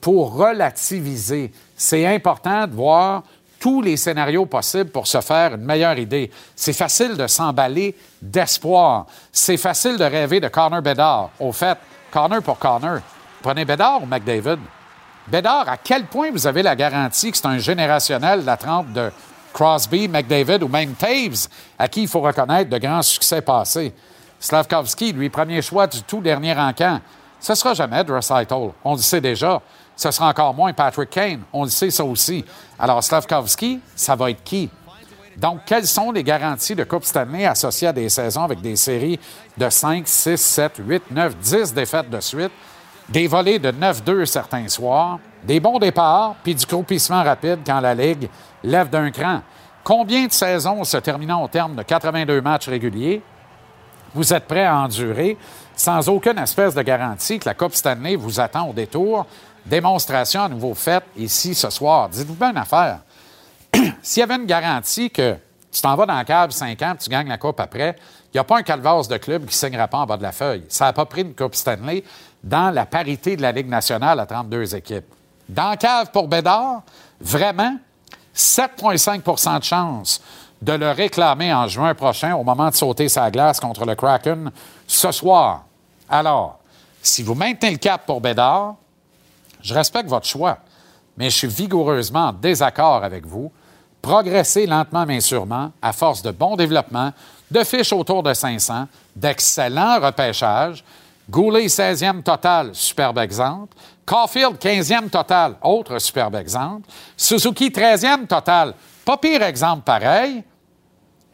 Pour relativiser. C'est important de voir tous les scénarios possibles pour se faire une meilleure idée. C'est facile de s'emballer d'espoir. C'est facile de rêver de Connor Bedard. Au fait, Connor pour Connor. Prenez Bedard ou McDavid? Bedard, à quel point vous avez la garantie que c'est un générationnel de la trempe de Crosby, McDavid ou même Taves, à qui il faut reconnaître de grands succès passés? Slavkovski, lui, premier choix du tout dernier encamp. Ce sera jamais Dressaitl. On le sait déjà. Ce sera encore moins Patrick Kane. On le sait ça aussi. Alors, Slavkovski, ça va être qui? Donc, quelles sont les garanties de Coupe Stanley associées à des saisons avec des séries de 5, 6, 7, 8, 9, 10 défaites de suite, des volées de 9-2 certains soirs, des bons départs, puis du croupissement rapide quand la Ligue lève d'un cran? Combien de saisons se terminant au terme de 82 matchs réguliers? Vous êtes prêt à endurer sans aucune espèce de garantie que la Coupe Stanley vous attend au détour? Démonstration à nouveau faite ici ce soir. Dites-vous bien une affaire. S'il y avait une garantie que tu t'en vas dans le cave 5 ans tu gagnes la Coupe après, il n'y a pas un calvaire de club qui ne signera pas en bas de la feuille. Ça n'a pas pris une Coupe Stanley dans la parité de la Ligue nationale à 32 équipes. Dans le cave pour Bédard, vraiment, 7,5% de chance de le réclamer en juin prochain au moment de sauter sa glace contre le Kraken ce soir. Alors, si vous maintenez le cap pour Bédard, je respecte votre choix, mais je suis vigoureusement en désaccord avec vous. Progressez lentement mais sûrement, à force de bon développement, de fiches autour de 500, d'excellents repêchages. Goulet, 16e total, superbe exemple. Caulfield, 15e total, autre superbe exemple. Suzuki, 13e total, pas pire exemple pareil.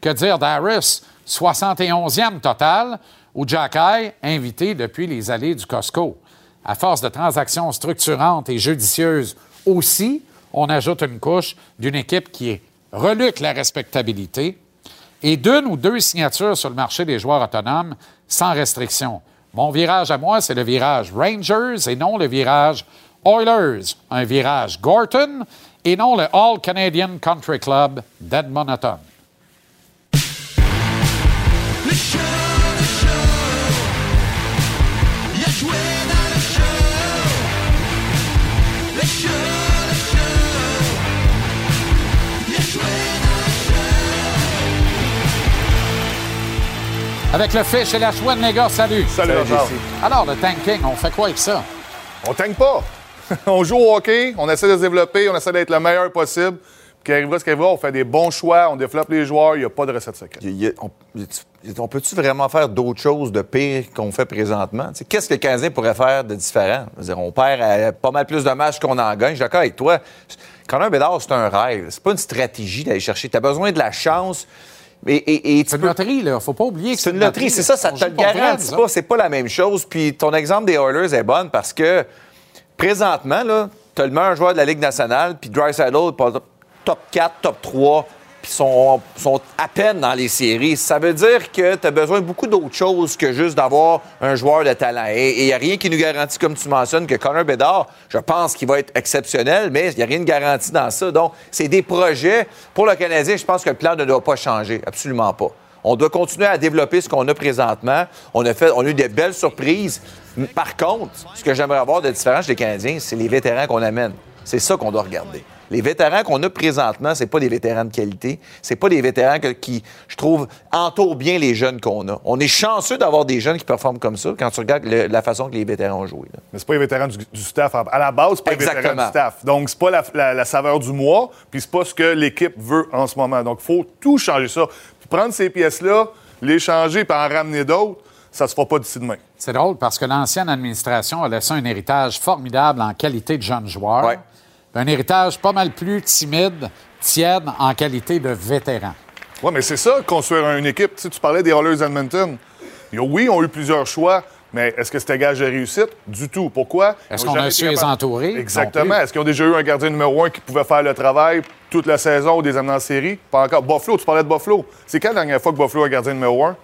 Que dire d'Harris, 71e total, ou Jacky, invité depuis les allées du Costco. À force de transactions structurantes et judicieuses aussi, on ajoute une couche d'une équipe qui reluque la respectabilité et d'une ou deux signatures sur le marché des joueurs autonomes sans restriction. Mon virage à moi, c'est le virage Rangers et non le virage Oilers, un virage Gorton et non le All Canadian Country Club d'Edmonton. Avec le fish et la chouette, les gars, salut. Salut, Alors, le tanking, on fait quoi avec ça? On tank pas. on joue au hockey, on essaie de se développer, on essaie d'être le meilleur possible. Puis arrivera ce qu'arrivera, on fait des bons choix, on développe les joueurs, il n'y a pas de recette secrète. on, peut-tu vraiment faire d'autres choses de pire qu'on fait présentement? Qu'est-ce que le Canadien pourrait faire de différent? Dire, on perd pas mal plus de matchs qu'on en gagne. Je suis d'accord avec toi. un Bédard, c'est un rêve. C'est pas une stratégie d'aller chercher. Tu as besoin de la chance. Et, c'est une loterie, là. Faut pas oublier que c'est une loterie. C'est ça, ça te le garantit pas. C'est pas la même chose. Puis ton exemple des Oilers est bonne parce que présentement, là, as le meilleur joueur de la Ligue nationale, puis Drysdale, top 4, top 3, puis sont, sont à peine dans les séries. Ça veut dire que tu as besoin de beaucoup d'autres choses que juste d'avoir un joueur de talent. Et il n'y a rien qui nous garantit, comme tu mentionnes, que Connor Bedard, je pense qu'il va être exceptionnel, mais il n'y a rien de garanti dans ça. Donc, c'est des projets. Pour le Canadien, je pense que le plan ne doit pas changer. Absolument pas. On doit continuer à développer ce qu'on a présentement. On a, fait, on a eu des belles surprises. Par contre, ce que j'aimerais avoir de différent chez les Canadiens, c'est les vétérans qu'on amène. C'est ça qu'on doit regarder. Les vétérans qu'on a présentement, c'est pas des vétérans de qualité. C'est pas des vétérans qui, je trouve, entourent bien les jeunes qu'on a. On est chanceux d'avoir des jeunes qui performent comme ça quand tu regardes la façon que les vétérans ont joué. Là. Mais c'est pas les vétérans du, staff. À la base, c'est pas les vétérans du staff. Donc, c'est pas la, saveur du mois, puis c'est pas ce que l'équipe veut en ce moment. Donc, il faut tout changer ça. Puis prendre ces pièces-là, les changer, puis en ramener d'autres, ça se fera pas d'ici demain. C'est drôle parce que l'ancienne administration a laissé un héritage formidable en qualité de jeunes joueurs un héritage pas mal plus timide, tiède en qualité de vétéran. Oui, mais c'est ça, construire une équipe. Tu, tu parlais des Oilers Edmonton. Oui, on a eu plusieurs choix, mais est-ce que c'était gage de réussite? Du tout. Pourquoi? Est-ce qu'on a su les entourer? Exactement. Est-ce qu'ils ont déjà eu un gardien numéro un qui pouvait faire le travail toute la saison ou des années en série? Pas encore. Buffalo, tu parlais de Buffalo. C'est quand la dernière fois que Buffalo a gardien numéro un?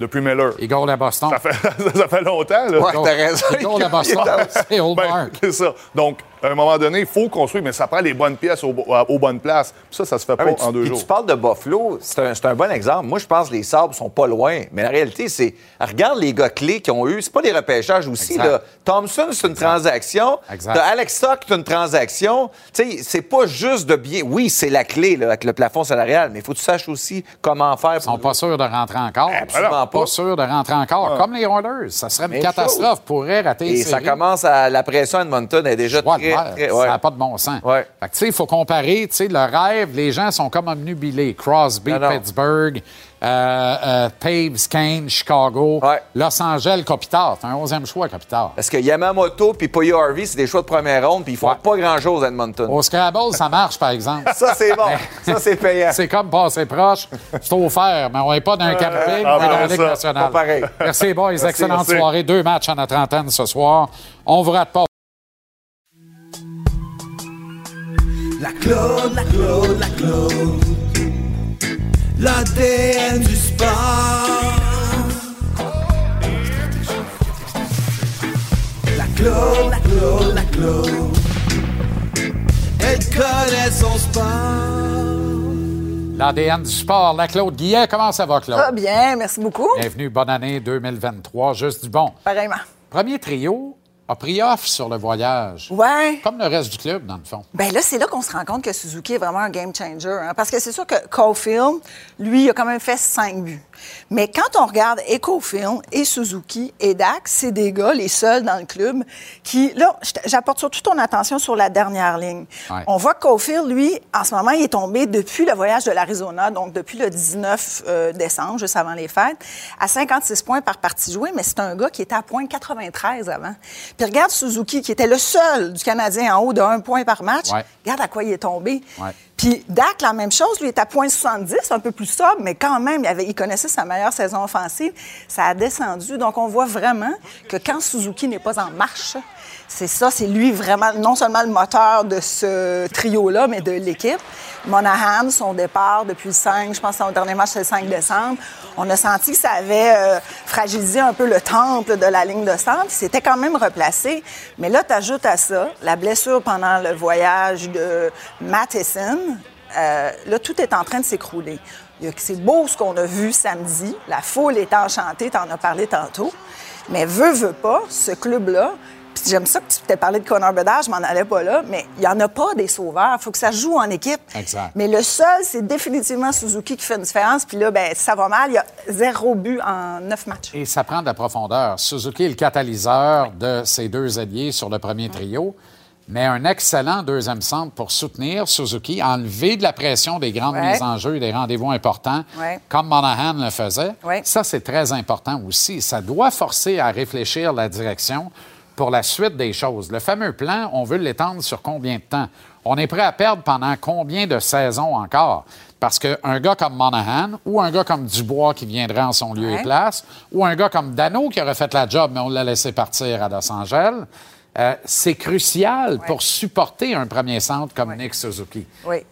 depuis Miller. Igor à Boston. Ça fait, ça fait longtemps, là. Ouais, t'as raison. Igor à Boston, c'est Old ben, C'est ça. Donc, à un moment donné, il faut construire, mais ça prend les bonnes pièces aux, bonnes places. ça, ça se fait ah, pas en deux jours. Tu parles de Buffalo, c'est un, bon exemple. Moi, je pense que les Sabres sont pas loin. Mais la réalité, c'est, regarde les gars clés qui ont eu. C'est pas des repêchages aussi. Là. Thompson, c'est une transaction. Exact. Alex Stock, c'est une transaction. Tu sais, c'est pas juste de bien. Oui, c'est la clé là, avec le plafond salarial, mais il faut que tu saches aussi comment faire. Ils sont pas sûrs de rentrer encore. Absolument pas. Pas sûrs de rentrer encore. Comme les Oilers. Ça serait une catastrophe. pour rater Et ça commence à. La pression à Edmonton est déjà très, Ça n'a pas de bon sens. Ouais. Fait que, tu sais, il faut comparer. Tu sais, le rêve, les gens sont comme omnubilés. Crosby, Pittsburgh. Euh, euh, Taves, Kane, Chicago, Los Angeles, Kopitar. C'est un 11e choix, Kopitar. Parce que Yamamoto puis Poyo Harvey, c'est des choix de première ronde, puis ils font pas grand-chose à Edmonton. Au Scrabble, ça marche, par exemple. ça, c'est bon. ça, c'est payant. C'est comme passer proche. C'est offert, mais on n'est pas d'un camping, on est dans la Ligue nationale. Pas pareil. Merci, boys. Excellente soirée. Deux matchs en la trentaine ce soir. On vous rate pas. La Claude, la Claude, la Claude. L'ADN du sport. La Claude, la Claude, la Claude. Elle connaît son sport. L'ADN du sport. La Claude Guillet, comment ça va, Claude? Ah, bien, merci beaucoup. Bienvenue, bonne année 2023. Juste du bon. Pareillement. Premier trio, a pris off sur le voyage. Ouais. Comme le reste du club, dans le fond. Bien là, c'est là qu'on se rend compte que Suzuki est vraiment un game changer. Hein. parce que c'est sûr que Caulfield, lui, il a quand même fait cinq buts. Mais quand on regarde Ecofield et Suzuki et Dax, c'est des gars, les seuls dans le club, qui, là, j'apporte surtout ton attention sur la dernière ligne. On voit que Caulfield, lui, en ce moment, il est tombé depuis le voyage de l'Arizona, donc depuis le 19 euh, décembre, juste avant les fêtes, à 56 points par partie jouée, mais c'est un gars qui était à point 93 avant. Puis regarde Suzuki, qui était le seul du Canadien en haut de un point par match. Regarde à quoi il est tombé. Puis Dak, la même chose, lui est à point 70, un peu plus sobre, mais quand même, il, il connaissait sa meilleure saison offensive. Ça a descendu. Donc, on voit vraiment que quand Suzuki n'est pas en marche, c'est ça, c'est lui vraiment, non seulement le moteur de ce trio-là, mais de l'équipe. Monahan, son départ depuis le 5, je pense son dernier match, c'est le 5 décembre, on a senti que ça avait euh, fragilisé un peu le temple de la ligne de centre. C'était quand même replacé. Mais là, tu ajoutes à ça la blessure pendant le voyage de Matheson. Euh, là, tout est en train de s'écrouler. C'est beau ce qu'on a vu samedi. La foule est enchantée, tu en as parlé tantôt. Mais veut, veut pas, ce club-là, j'aime ça que tu t'es parlé de Connor Bedard, je m'en allais pas là, mais il n'y en a pas des sauveurs. Il faut que ça joue en équipe. Exact. Mais le seul, c'est définitivement Suzuki qui fait une différence. Puis là, ben, ça va mal. Il y a zéro but en neuf matchs. Et ça prend de la profondeur. Suzuki est le catalyseur de ces deux alliés sur le premier trio. mais un excellent deuxième centre pour soutenir Suzuki, enlever de la pression des grandes mises en jeu et des rendez-vous importants, comme Monahan le faisait. Ça, c'est très important aussi. Ça doit forcer à réfléchir la direction pour la suite des choses. Le fameux plan, on veut l'étendre sur combien de temps? On est prêt à perdre pendant combien de saisons encore? Parce qu'un gars comme Monahan ou un gars comme Dubois qui viendrait en son lieu et place, ou un gars comme Dano qui aurait fait la job, mais on l'a laissé partir à Los Angeles, euh, c'est crucial pour supporter un premier centre comme Nick Suzuki. Oui.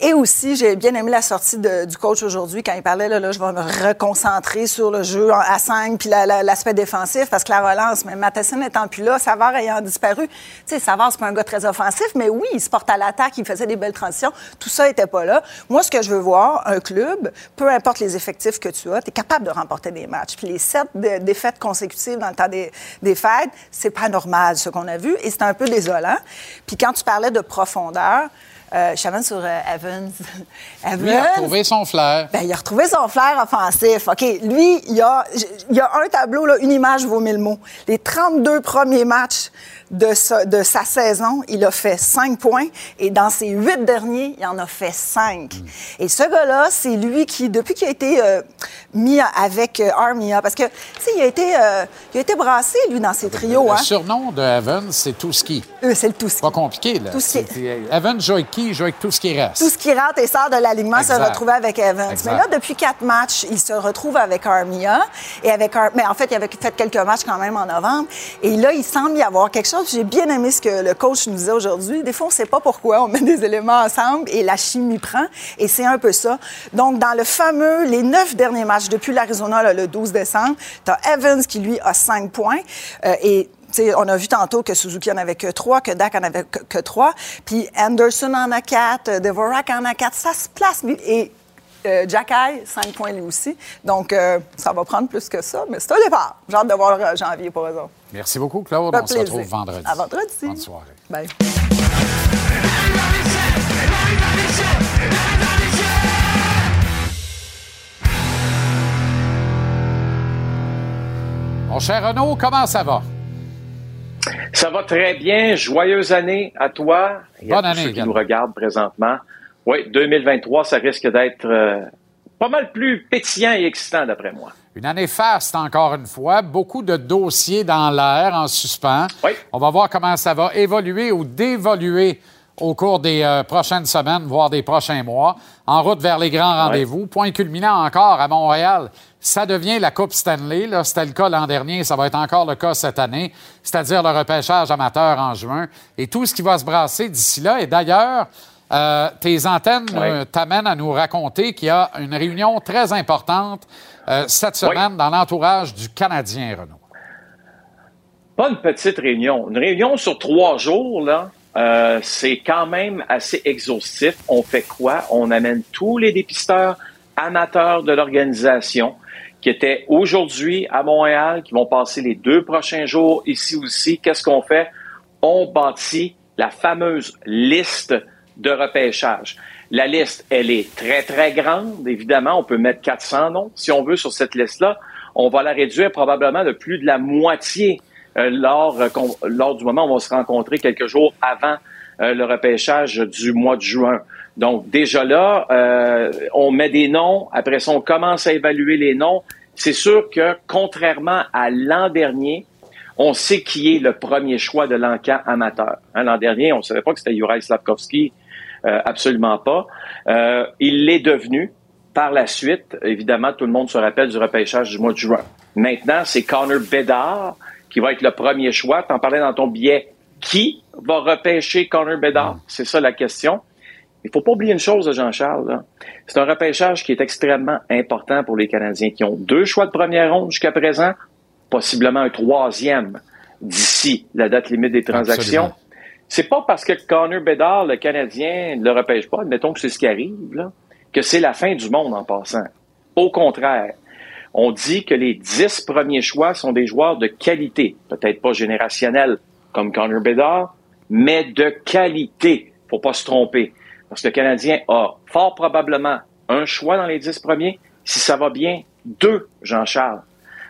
Et, aussi, j'ai bien aimé la sortie du coach aujourd'hui quand il parlait, là, je vais me reconcentrer sur le jeu à 5 puis l'aspect défensif parce que la relance, mais Matheson n'étant plus là, Savard ayant disparu. Tu sais, Savard, c'est pas un gars très offensif, mais oui, il se porte à l'attaque, il faisait des belles transitions. Tout ça n'était pas là. Moi, ce que je veux voir, un club, peu importe les effectifs que tu as, tu es capable de remporter des matchs. Puis les sept défaites consécutives dans le temps des, des fêtes, c'est pas normal, ce qu'on a vu, et c'est un peu désolant. Puis quand tu parlais de profondeur, euh, sur euh, Evans. Evans. il a retrouvé son flair. Ben, il a retrouvé son flair offensif. OK, lui, il y a, il y a un tableau, là, une image vaut mille mots. Les 32 premiers matchs de sa, de sa saison, il a fait 5 points. Et dans ses huit derniers, il en a fait 5. Et ce gars-là, c'est lui qui, depuis qu'il a été euh, mis avec Armia, parce que, tu sais, il, a été, il a été brassé, lui, dans ses trios. Le, hein. surnom de Evans, c'est Touski. c'est le Touski. Pas compliqué, là. Evans joue avec qui? joue avec tout ce qui reste. Tout ce qui rentre et sort de l'alignement se retrouvait avec Evans. Mais là, depuis quatre matchs, il se retrouve avec Armia. Et avec Mais en fait, il avait fait quelques matchs quand même en novembre. Et là, il semble y avoir quelque chose. J'ai bien aimé ce que le coach nous disait aujourd'hui. Des fois, on ne sait pas pourquoi. On met des éléments ensemble et la chimie prend. Et c'est un peu ça. Donc, dans le fameux, les neuf derniers matchs depuis l'Arizona, le 12 décembre, tu as Evans qui, lui, a cinq points. Euh, et on a vu tantôt que Suzuki en avait que trois, que Dak en avait que, trois. Puis Anderson en a quatre, euh, Devorak en a quatre. Ça se place. Et euh, Jack cinq points lui aussi. Donc, euh, ça va prendre plus que ça, mais c'est un départ. J'ai hâte de voir janvier, pour eux Merci beaucoup, Claude. On se retrouve vendredi. À vendredi. Bonne soirée. Bye. Mon cher Renaud, comment ça va? Ça va très bien. Joyeuse année à toi et Bonne à tous ceux qui nous regardent présentement. Oui, 2023, ça risque d'être euh, pas mal plus pétillant et excitant d'après moi. Une année faste, encore une fois. Beaucoup de dossiers dans l'air, en suspens. Oui. On va voir comment ça va évoluer ou dévoluer au cours des euh, prochaines semaines, voire des prochains mois, en route vers les grands rendez-vous. Point culminant encore à Montréal, ça devient la Coupe Stanley. C'était le cas l'an dernier, ça va être encore le cas cette année, c'est-à-dire le repêchage amateur en juin et tout ce qui va se brasser d'ici là. Et d'ailleurs, euh, tes antennes euh, t'amènent à nous raconter qu'il y a une réunion très importante cette semaine dans l'entourage du Canadien, Renaud. Pas une petite réunion. Une réunion sur trois jours, là. Euh, c'est quand même assez exhaustif. On fait quoi? On amène tous les dépisteurs amateurs de l'organisation qui étaient aujourd'hui à Montréal, qui vont passer les deux prochains jours ici aussi. Qu'est-ce qu'on fait? On bâtit la fameuse liste de repêchage. La liste, elle est très, très grande. Évidemment, on peut mettre 400 noms si on veut sur cette liste-là. On va la réduire probablement de plus de la moitié lors, euh, lors du moment où on va se rencontrer quelques jours avant euh, le repêchage du mois de juin. Donc déjà là, on met des noms. Après ça, on commence à évaluer les noms. C'est sûr que contrairement à l'an dernier, on sait qui est le premier choix de l'encan amateur. Hein, l'an dernier, on ne savait pas que c'était Juraj Slavkovski, absolument pas. il l'est devenu par la suite. Évidemment, tout le monde se rappelle du repêchage du mois de juin. Maintenant, c'est Connor Bedard qui va être le premier choix. Tu en parlais dans ton billet. Qui va repêcher Connor Bedard? C'est ça la question. Il faut pas oublier une chose, Jean-Charles. C'est un repêchage qui est extrêmement important pour les Canadiens qui ont deux choix de première ronde jusqu'à présent, possiblement un troisième d'ici la date limite des transactions. C'est pas parce que Connor Bedard, le Canadien, ne le repêche pas, admettons que c'est ce qui arrive, là, que c'est la fin du monde en passant. Au contraire, on dit que les dix premiers choix sont des joueurs de qualité, peut-être pas générationnels comme Connor Bedard, mais de qualité. Faut pas se tromper. Parce que le Canadien a fort probablement un choix dans les dix premiers. Si ça va bien, deux, Jean-Charles.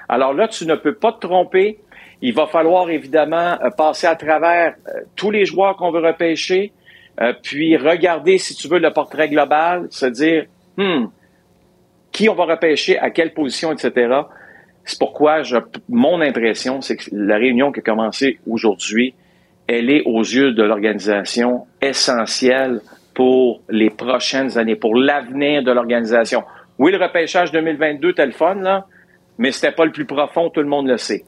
Alors là, tu ne peux pas te tromper. Il va falloir évidemment euh, passer à travers euh, tous les joueurs qu'on veut repêcher, euh, puis regarder, si tu veux, le portrait global, se dire, hmm, qui on va repêcher, à quelle position, etc. C'est pourquoi je, mon impression, c'est que la réunion qui a commencé aujourd'hui, elle est aux yeux de l'organisation essentielle pour les prochaines années, pour l'avenir de l'organisation. Oui, le repêchage 2022, tel fun, là, mais c'était pas le plus profond, tout le monde le sait.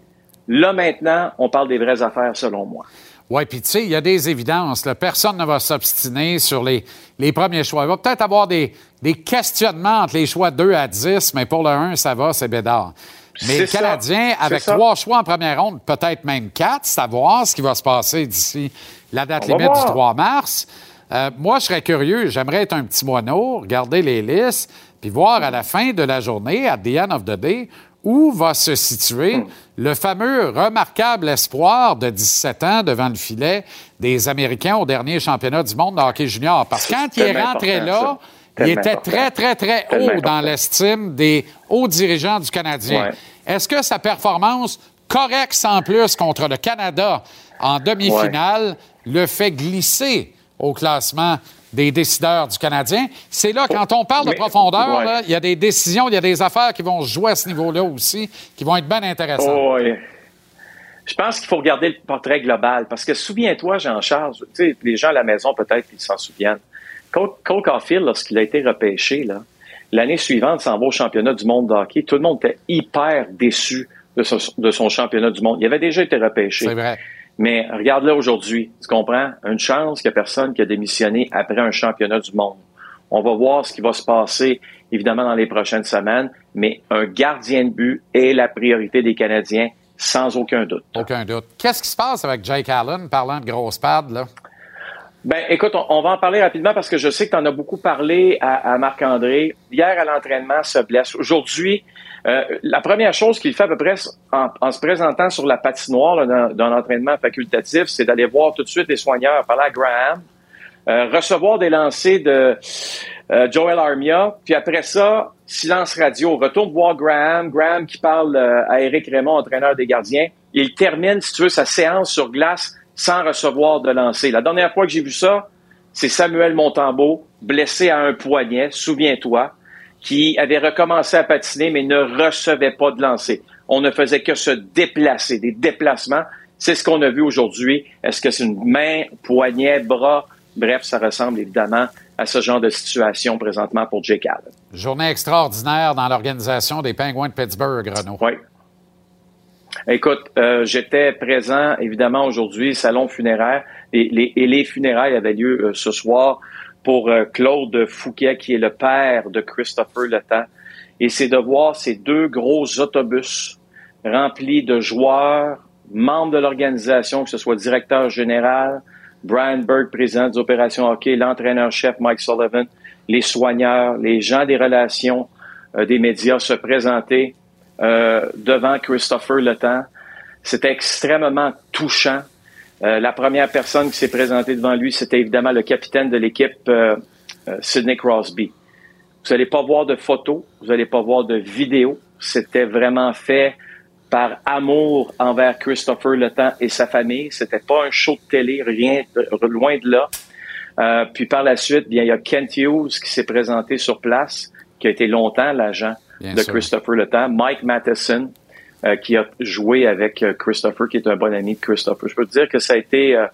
Là, maintenant, on parle des vraies affaires, selon moi. Oui, puis tu sais, il y a des évidences. Personne ne va s'obstiner sur les, les, premiers choix. Il va peut-être avoir des, des, questionnements entre les choix 2 à 10, mais pour le 1, ça va, c'est bédard. Mais le Canadien, avec trois choix en première ronde, peut-être même quatre, savoir ce qui va se passer d'ici la date limite du 3 mars. Euh, moi, je serais curieux. J'aimerais être un petit moineau, regarder les listes, puis voir à la fin de la journée, à the end of the day, où va se situer le fameux remarquable espoir de 17 ans devant le filet des Américains au dernier championnat du monde de hockey junior? Parce que quand il est rentré là, il était très, très, très haut dans l'estime des hauts dirigeants du Canadien. Est-ce que sa performance correcte sans plus contre le Canada en demi-finale le fait glisser au classement des décideurs du Canadien. C'est là, quand on parle de profondeur, il y a des décisions, il y a des affaires qui vont se jouer à ce niveau-là aussi, qui vont être bien intéressantes. Oh, oui. Je pense qu'il faut regarder le portrait global, parce que souviens-toi, Jean-Charles, les gens à la maison, peut-être, ils s'en souviennent. Cole Caulfield, lorsqu'il a été repêché, l'année suivante, s'en va au championnat du monde de hockey. Tout le monde était hyper déçu de, de son championnat du monde. Il avait déjà été repêché. C'est vrai. Mais regarde-le aujourd'hui, tu comprends? Une chance qu'il n'y a personne qui a démissionné après un championnat du monde. On va voir ce qui va se passer, évidemment, dans les prochaines semaines, mais un gardien de but est la priorité des Canadiens, sans aucun doute. Aucun doute. Qu'est-ce qui se passe avec Jake Allen, parlant de grosse pad, là? Ben, écoute, on, va en parler rapidement parce que je sais que tu en as beaucoup parlé à, à Marc-André. Hier, à l'entraînement, se blesse. Aujourd'hui, euh, la première chose qu'il fait à peu près en, se présentant sur la patinoire dans, l'entraînement facultatif, c'est d'aller voir tout de suite les soigneurs, parler à Graham, euh, recevoir des lancers de euh, Joel Armia, puis après ça, silence radio, retourne voir Graham, Graham qui parle à Eric Raymond, entraîneur des gardiens. Il termine, si tu veux, sa séance sur glace sans recevoir de lancer. La dernière fois que j'ai vu ça, c'est Samuel Montambeau, blessé à un poignet, souviens-toi qui avait recommencé à patiner, mais ne recevait pas de lancer. On ne faisait que se déplacer, des déplacements. C'est ce qu'on a vu aujourd'hui. Est-ce que c'est une main, poignet, bras? Bref, ça ressemble évidemment à ce genre de situation présentement pour Jake Allen. Journée extraordinaire dans l'organisation des Pingouins de Pittsburgh, Renaud. Oui. Écoute, euh, j'étais présent évidemment aujourd'hui, salon funéraire, et les, et les funérailles avaient lieu euh, ce soir pour euh, Claude Fouquet, qui est le père de Christopher Le Et c'est de voir ces deux gros autobus remplis de joueurs, membres de l'organisation, que ce soit directeur général, Brian Berg, président des opérations hockey, l'entraîneur-chef Mike Sullivan, les soigneurs, les gens des relations euh, des médias se présenter euh, devant Christopher Le C'était extrêmement touchant. Euh, la première personne qui s'est présentée devant lui, c'était évidemment le capitaine de l'équipe, euh, euh, Sidney Crosby. Vous n'allez pas voir de photos, vous n'allez pas voir de vidéos. C'était vraiment fait par amour envers Christopher Le Temps et sa famille. C'était pas un show de télé, rien loin de là. puis par la suite, bien il y a Kent Hughes qui s'est présenté sur place, qui a été longtemps l'agent de Christopher Le Temps, Mike Matheson, euh, qui a joué avec euh, Christopher, qui est un bon ami de Christopher. Je peux te dire que ça a été euh,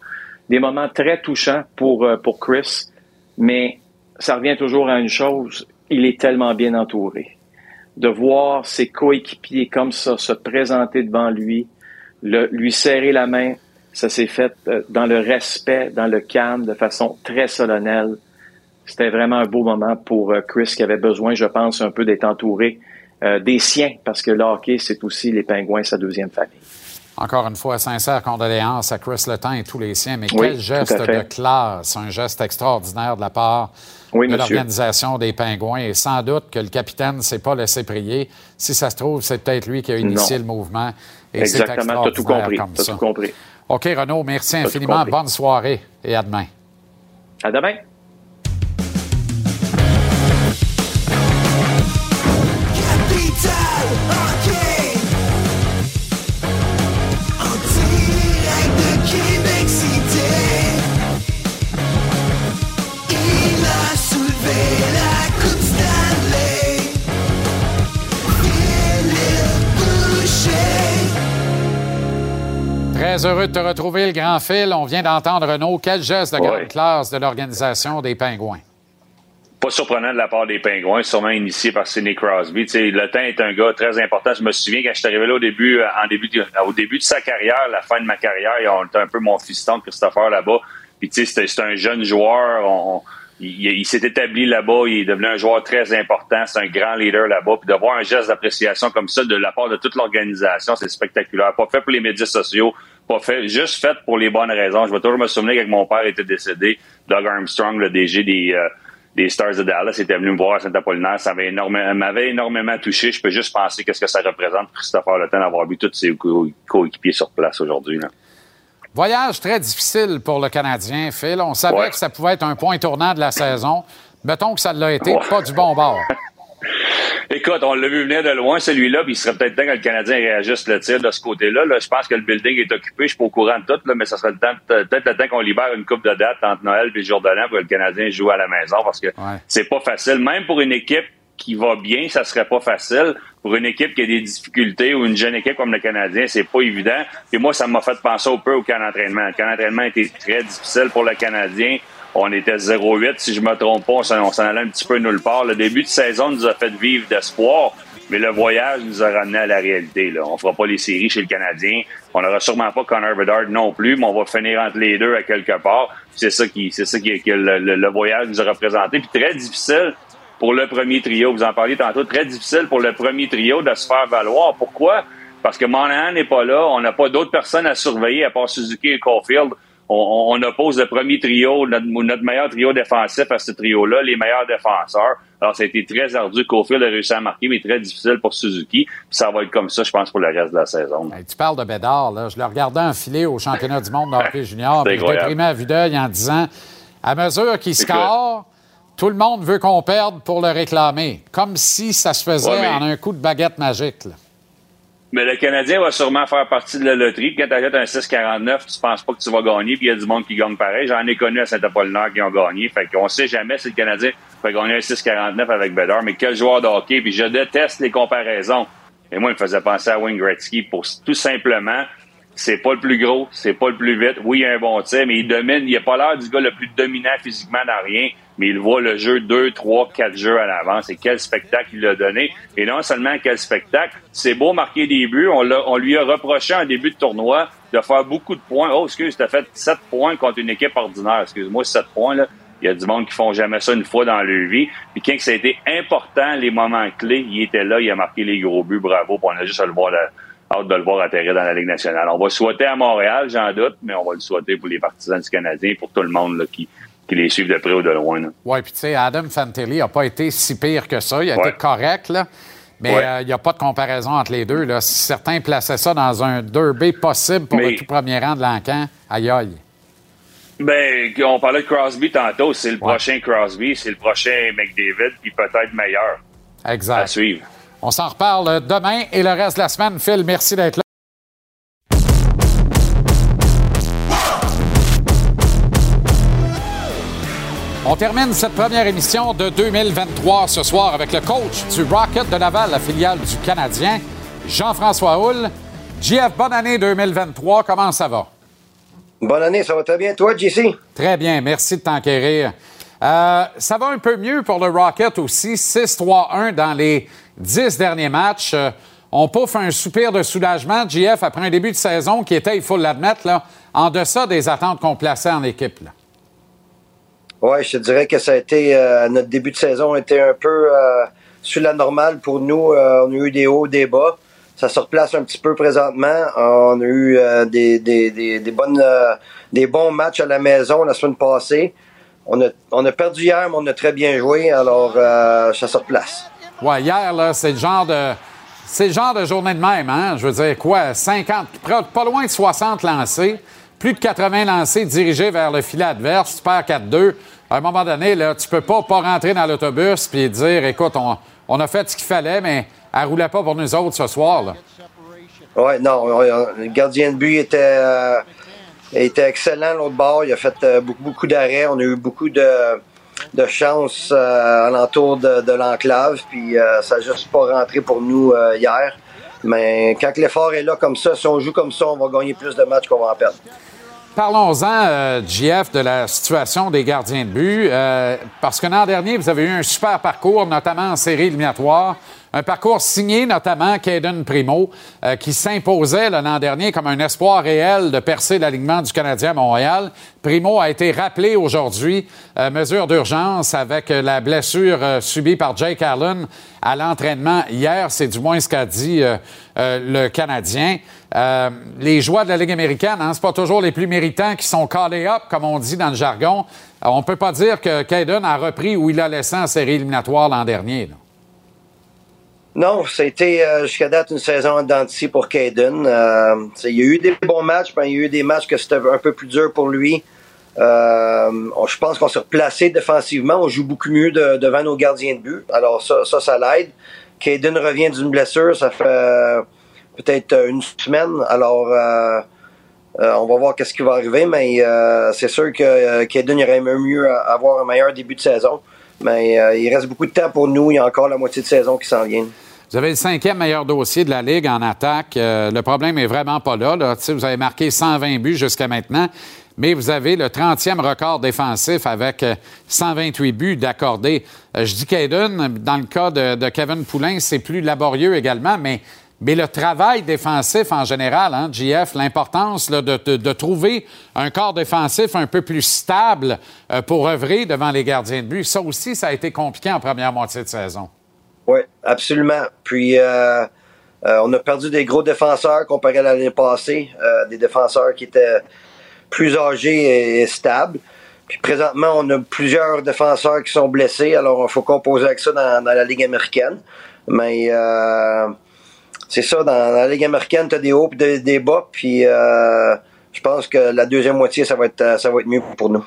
des moments très touchants pour, pour Chris, mais ça revient toujours à une chose, il est tellement bien entouré. De voir ses coéquipiers comme ça se présenter devant lui, lui serrer la main, ça s'est fait dans le respect, dans le calme, de façon très solennelle. C'était vraiment un beau moment pour Chris qui avait besoin, je pense, un peu d'être entouré euh, des siens, parce que le hockey, c'est aussi les pingouins, sa deuxième famille. Encore une fois, sincère condoléances à Chris Letang et tous les siens, mais quel geste de classe, un geste extraordinaire de la part de l'organisation des Pingouins. Et sans doute que le capitaine ne s'est pas laissé prier. Si ça se trouve, c'est peut-être lui qui a initié le mouvement. Et Exactement, tu as tout compris. Comme tout compris. OK, Renaud, merci infiniment. Bonne soirée et à demain. À demain. Très heureux de te retrouver, le grand fil. On vient d'entendre Renaud. Quel geste de grande classe de l'organisation des Pingouins? Pas surprenant de la part des Pingouins, sûrement initié par Sidney Crosby. le temps est un gars très important. Je me souviens quand je suis arrivé là au début, euh, en début au début de sa carrière, la fin de ma carrière, on était un peu mon fiston Christopher là-bas. Puis c'est un jeune joueur. il, s'est établi là-bas, il est devenu un joueur très important, c'est un grand leader là-bas. Puis de voir un geste d'appréciation comme ça de la part de toute l'organisation, c'est spectaculaire. Pas fait pour les médias sociaux, pas fait, juste fait pour les bonnes raisons. Je vais toujours me souvenir que mon père était décédé, Doug Armstrong, le DG des, euh, des Stars de Dallas, était venu me voir à Saint-Apollinaire. Ça m'avait énormément, énormément touché. Je peux juste penser qu'est-ce que ça représente Christopher Le d'avoir vu tous ses coéquipiers sur place aujourd'hui. Voyage très difficile pour le Canadien, Phil. On savait que ça pouvait être un point tournant de la saison. Mettons que ça l'a été, pas du bon bord. Écoute, on l'a vu venir de loin, celui-là, puis il serait peut-être temps que le Canadien réagisse le tir de ce côté-là. Là, je pense que le building est occupé, je suis pas au courant de tout, là, mais ça serait peut-être le temps qu'on libère une coupe de date entre Noël et le jour de l'an pour que le Canadien joue à la maison, parce que c'est pas facile. Même pour une équipe qui va bien, ça serait pas facile. Pour une équipe qui a des difficultés ou une jeune équipe comme le Canadien, c'est pas évident. Et moi, ça m'a fait penser un peu au camp d'entraînement. Le camp d'entraînement était très difficile pour le Canadien. On était 0-8, si je me trompe pas, on s'en allait un petit peu nulle part. Le début de saison nous a fait vivre d'espoir, mais le voyage nous a ramené à la réalité. Là. On fera pas les séries chez le Canadien. On n'aura sûrement pas Connor Bedard non plus, mais on va finir entre les deux à quelque part. C'est ça qui, c'est ça qui, que le, voyage nous a représenté. Puis très difficile pour le premier trio. Vous en parliez tantôt. Très difficile pour le premier trio de se faire valoir. Pourquoi? Parce que Monahan n'est pas là. On n'a pas d'autres personnes à surveiller à part Suzuki et Caulfield on, oppose le premier trio, notre, meilleur trio défensif à ce trio-là, les meilleurs défenseurs. Alors, ça a été très ardu. Caulfield a réussi à marquer, mais très difficile pour Suzuki. Puis ça va être comme ça, je pense, pour le reste de la saison. tu parles de Bédard, là. Je le regardais enfiler au championnat du monde de hockey junior. Puis déprimé à vue d'œil en disant, à mesure qu'il score, tout le monde veut qu'on perde pour le réclamer. Comme si ça se faisait en un coup de baguette magique, là. Mais le Canadien va sûrement faire partie de la loterie. Quand tu achètes un 6,49, tu penses pas que tu vas gagner, puis il y a du monde qui gagne pareil. J'en ai connu à Saint-Apollinaire qui ont gagné. Fait qu'on sait jamais si le Canadien peut gagner un 6,49 avec Bedard. Mais quel joueur de hockey. Puis je déteste les comparaisons. Et moi, il me faisait penser à Wayne Gretzky pour tout simplement c'est pas le plus gros, c'est pas le plus vite. Oui, il a un bon tir, mais il domine. Il a pas l'air du gars le plus dominant physiquement dans rien, mais il voit le jeu deux, trois, quatre jeux à l'avance. Et quel spectacle il a donné. Et non seulement quel spectacle, c'est beau marquer des buts. On, on lui a reproché en début de tournoi de faire beaucoup de points. Oh, excuse, t'as fait sept points contre une équipe ordinaire. Excuse-moi, sept points, là. Il y a du monde qui font jamais ça une fois dans leur vie. Puis quand ça a été important, les moments clés, il était là, il a marqué les gros buts, bravo. Puis on a juste à le voir hâte de le voir atterrir dans la Ligue nationale. On va le souhaiter à Montréal, j'en doute, mais on va le souhaiter pour les partisans du Canadien pour tout le monde qui, les suivent de près ou de loin. Oui, puis tu sais, Adam Fantilli n'a pas été si pire que ça. Il a été correct, là. Mais euh, il n'y a pas de comparaison entre les deux. Là. Si certains plaçaient ça dans un derby possible pour le tout premier rang de l'encan, aïe aïe. Ben, on parlait de Crosby tantôt. C'est le prochain Crosby, c'est le prochain McDavid, puis peut-être meilleur. Exact. À suivre. On s'en reparle demain et le reste de la semaine. Phil, merci d'être là. On termine cette première émission de 2023 ce soir avec le coach du Rocket de Laval, la filiale du Canadien, Jean-François Houle. JF, bonne année 2023. Comment ça va? Bonne année, ça va très bien. Toi, JC? Très bien, merci de t'enquérir. Euh, ça va un peu mieux pour le Rocket aussi. 6-3-1 dans les dix derniers matchs. Euh, on pouffe un soupir de soulagement, JF, après un début de saison qui était, il faut l'admettre, en deçà des attentes qu'on plaçait en équipe. Oui, je te dirais que ça a été. Euh, notre début de saison était un peu sur la normale pour nous. on a eu des hauts, des bas. Ça se replace un petit peu présentement. On a eu des, des, des, bonnes, des bons matchs à la maison la semaine passée on a, perdu hier, mais on a très bien joué, alors euh, ça se replace. Ouais, hier, là, c'est le genre de. C'est le genre de journée de même, hein? Je veux dire, quoi? 50, pas loin de 60 lancés, plus de 80 lancés dirigés vers le filet adverse, tu perds 4-2. À un moment donné, là, tu peux pas, pas rentrer dans l'autobus puis dire, écoute, on, a fait ce qu'il fallait, mais elle roulait pas pour nous autres ce soir. Oui, non, le gardien de but était. Euh, était excellent l'autre bord. Il a fait euh, beaucoup, beaucoup d'arrêts. On a eu beaucoup de, de chance euh, alentour de, de l'enclave. Puis euh, ça n'a juste pas rentré pour nous hier. Mais quand l'effort est là comme ça, si on joue comme ça, on va gagner plus de matchs qu'on va en perdre. Parlons-en, euh, JF, de la situation des gardiens de but, euh, parce que l'an dernier, vous avez eu un super parcours, notamment en série éliminatoire. Un parcours signé notamment Caden Primo, euh, qui s'imposait l'an dernier comme un espoir réel de percer l'alignement du Canadien à Montréal. Primo a été rappelé aujourd'hui, euh, mesure d'urgence avec la blessure euh, subie par Jake Allen à l'entraînement hier. C'est du moins ce qu'a dit le Canadien. les joueurs de la Ligue américaine, hein, c'est pas toujours les plus méritants qui sont callés up, comme on dit dans le jargon. on peut pas dire que Caden a repris où il a laissé en série éliminatoire l'an dernier. Non, c'était euh, jusqu'à date une saison en pour Caden. Euh, il y a eu des bons matchs, mais il y a eu des matchs que c'était un peu plus dur pour lui. Euh, je pense qu'on s'est replacé défensivement. On joue beaucoup mieux devant nos gardiens de but. Alors ça, ça, l'aide. Caden revient d'une blessure, ça fait peut-être une semaine. Alors on va voir qu'est-ce qui va arriver, mais c'est sûr que Caden aurait mieux avoir un meilleur début de saison. Mais il reste beaucoup de temps pour nous. Il y a encore la moitié de saison qui s'en vient. Vous avez le cinquième meilleur dossier de la Ligue en attaque. Euh, le problème est vraiment pas là. là. Vous avez marqué 120 buts jusqu'à maintenant, mais vous avez le 30e record défensif avec 128 euh, buts d'accordés. Euh, je dis Caden, dans le cas de, Kevin Poulain, c'est plus laborieux également, mais, le travail défensif en général, hein, GF, l'importance de, de, trouver un corps défensif un peu plus stable pour œuvrer devant les gardiens de but, ça aussi, ça a été compliqué en première moitié de saison. Oui, absolument. Puis, euh, euh, on a perdu des gros défenseurs comparé à l'année passée, euh, des défenseurs qui étaient plus âgés et, stables. Puis présentement, on a plusieurs défenseurs qui sont blessés, alors il faut composer avec ça dans, la Ligue américaine. Mais c'est ça, dans, la Ligue américaine, tu as des hauts et des, bas, puis je pense que la deuxième moitié, ça va être, ça va être mieux pour nous.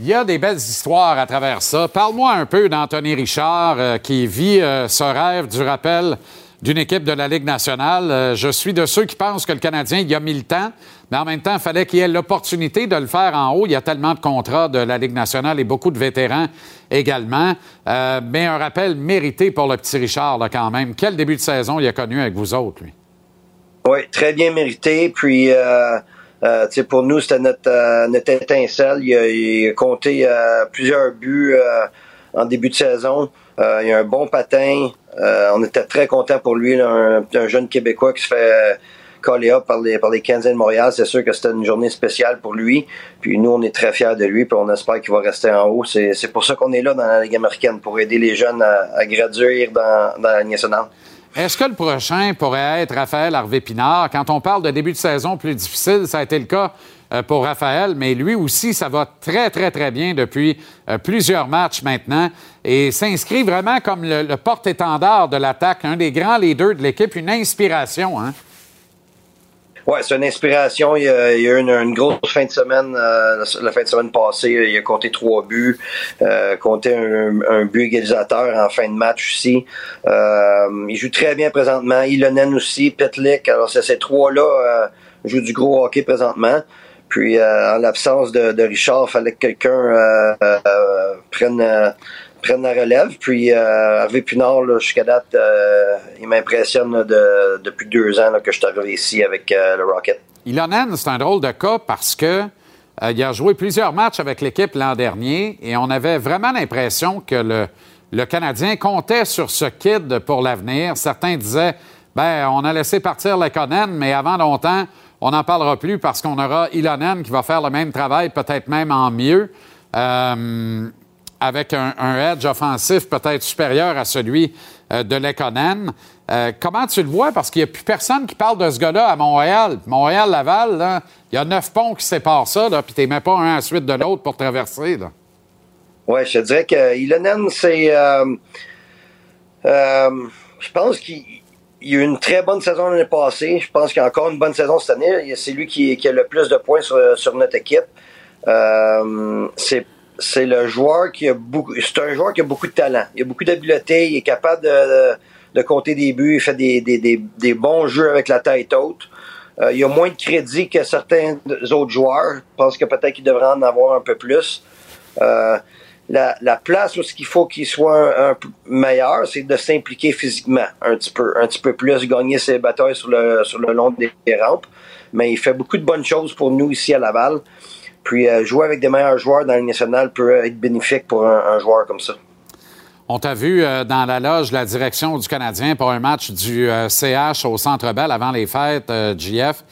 Il y a des belles histoires à travers ça. Parle-moi un peu d'Anthony Richard euh, qui vit euh, ce rêve du rappel d'une équipe de la Ligue nationale. Euh, je suis de ceux qui pensent que le Canadien il y a mis le temps, mais en même temps, il fallait qu'il ait l'opportunité de le faire en haut. Il y a tellement de contrats de la Ligue nationale et beaucoup de vétérans également. mais un rappel mérité pour le petit Richard quand même. Quel début de saison il a connu avec vous autres, lui? Oui, très bien mérité. Puis euh, pour nous, c'était notre, euh, notre étincelle. Il a, compté euh, plusieurs buts en début de saison. il a un bon patin. on était très contents pour lui, un, jeune Québécois qui se fait coller up par les, par les Canadiens de Montréal. C'est sûr que c'était une journée spéciale pour lui. Puis nous, on est très fiers de lui, puis on espère qu'il va rester en haut. C'est, pour ça qu'on est là dans la Ligue américaine, pour aider les jeunes à, graduer dans, dans la nationale. Est-ce que le prochain pourrait être Raphaël Harvey-Pinard? Quand on parle de début de saison plus difficile, ça a été le cas euh, pour Raphaël, mais lui aussi, ça va très, très, très bien depuis euh, plusieurs matchs maintenant et s'inscrit vraiment comme le, porte-étendard de l'attaque, un des grands leaders de l'équipe, une inspiration. Hein? Oui, c'est une inspiration. Il y a, eu une, grosse fin de semaine, euh, la fin de semaine passée. Il a compté trois buts, euh, compté un, but égalisateur en fin de match aussi. Euh, il joue très bien présentement. Ilonen aussi, Petlik. Alors, ces trois-là euh, jouent du gros hockey présentement. Puis, en l'absence de, de, Richard, fallait que quelqu'un prenne prennent la relève. Puis euh, Hervé Pinard, jusqu'à date, euh, il m'impressionne depuis deux ans que je suis arrivé ici avec euh, le Rocket. Ilonen, c'est un drôle de cas parce que il a joué plusieurs matchs avec l'équipe l'an dernier et on avait vraiment l'impression que le, le Canadien comptait sur ce kid pour l'avenir. Certains disaient, ben, on a laissé partir Lekonen, mais avant longtemps, on n'en parlera plus parce qu'on aura Ilonen qui va faire le même travail, peut-être même en mieux. Euh, avec un, edge offensif peut-être supérieur à celui euh, de Lekonen. Euh, comment tu le vois? Parce qu'il n'y a plus personne qui parle de ce gars-là à Montréal. Montréal-Laval, il y a neuf ponts qui séparent ça, puis tu mets pas un à la suite de l'autre pour traverser. Oui, je te dirais que Ilonen, c'est. Euh, je pense qu'il a eu une très bonne saison l'année passée. Je pense qu'il a encore une bonne saison cette année. C'est lui qui, a le plus de points sur, sur notre équipe. c'est c'est le joueur qui a beaucoup. C'est un joueur qui a beaucoup de talent. Il a beaucoup d'habileté. Il est capable de, de, compter des buts. Il fait des, des, des, des bons jeux avec la tête haute. Euh, il a moins de crédit que certains autres joueurs. Je pense que peut-être qu'il devrait en avoir un peu plus. Euh, la, la place où ce qu'il faut qu'il soit un, peu meilleur, c'est de s'impliquer physiquement un petit peu, un petit peu plus, gagner ses batailles sur le, sur le long des, rampes. Mais il fait beaucoup de bonnes choses pour nous ici à Laval. Puis euh, jouer avec des meilleurs joueurs dans la nationale peut être bénéfique pour un, joueur comme ça. On t'a vu euh, dans la loge la direction du Canadien pour un match du CH au Centre Bell avant les fêtes, GF.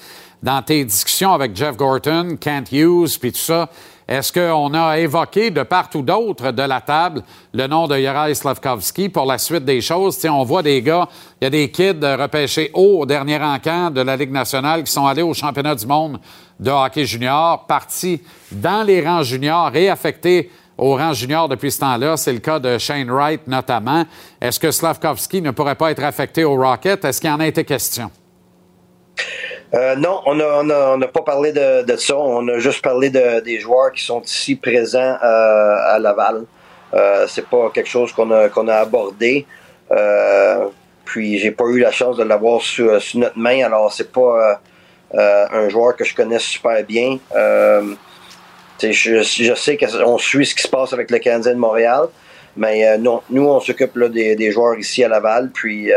Dans tes discussions avec Jeff Gorton, Kent Hughes, puis tout ça, est-ce qu'on a évoqué de part ou d'autre de la table le nom de Juraj Slavkovski pour la suite des choses? on voit des gars, il y a des kids repêchés haut au dernier encamp de la Ligue nationale qui sont allés au championnat du monde de hockey junior, partis dans les rangs juniors et affectés au rang junior depuis ce temps-là. C'est le cas de Shane Wright notamment. Est-ce que Slavkovski ne pourrait pas être affecté au Rocket? Est-ce qu'il en a été question? Euh, non, on n'a pas parlé de, ça. On a juste parlé de, des joueurs qui sont ici présents euh, à Laval. Euh, c'est pas quelque chose qu'on a, abordé. Puis j'ai pas eu la chance de l'avoir sur, notre main. Alors c'est pas un joueur que je connais super bien. Je, je, sais qu'on suit ce qui se passe avec le Canadien de Montréal, mais non, nous on s'occupe des, joueurs ici à Laval. Puis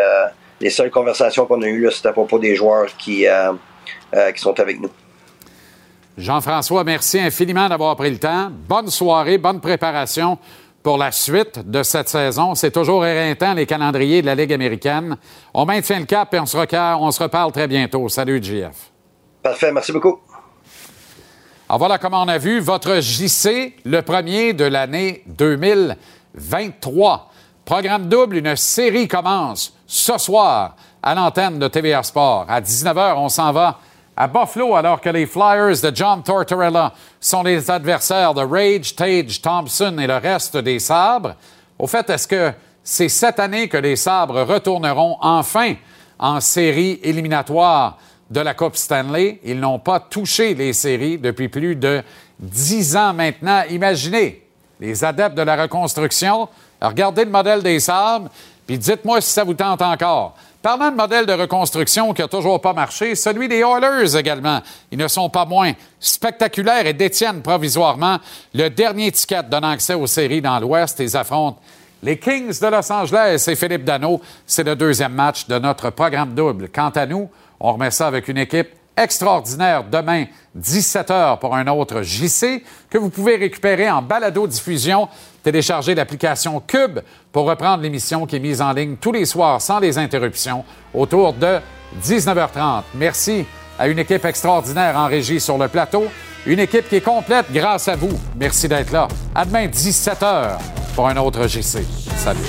les seules conversations qu'on a eues, c'était à propos des joueurs qui, euh, euh, qui sont avec nous. Jean-François, merci infiniment d'avoir pris le temps. Bonne soirée, bonne préparation pour la suite de cette saison. C'est toujours éreintant, les calendriers de la Ligue américaine. On maintient le cap et on se, on se reparle très bientôt. Salut, JF. Parfait, merci beaucoup. Alors voilà comment on a vu votre JC, le premier de l'année 2023. Programme double, une série commence ce soir à l'antenne de TVA Sport. À 19h, on s'en va à Buffalo alors que les Flyers de John Tortorella sont les adversaires de Rage, Tage, Thompson et le reste des Sabres. Au fait, est-ce que c'est cette année que les Sabres retourneront enfin en série éliminatoire? De la Coupe Stanley? Ils n'ont pas touché les séries depuis plus de dix ans maintenant. Imaginez les adeptes de la reconstruction regardez le modèle des sables, puis dites-moi si ça vous tente encore. Parlant de modèle de reconstruction qui n'a toujours pas marché, celui des Oilers également. Ils ne sont pas moins spectaculaires et détiennent provisoirement le dernier ticket donnant accès aux séries dans l'Ouest. Ils affrontent les Kings de Los Angeles et Philippe Dano. C'est le deuxième match de notre programme double. Quant à nous, on remet ça avec une équipe extraordinaire demain, 17h pour un autre JC que vous pouvez récupérer en balado-diffusion. Téléchargez l'application Cube pour reprendre l'émission qui est mise en ligne tous les soirs sans les interruptions autour de 19h30. Merci à une équipe extraordinaire en régie sur le plateau, une équipe qui est complète grâce à vous. Merci d'être là. À demain, 17h pour un autre JC. Salut.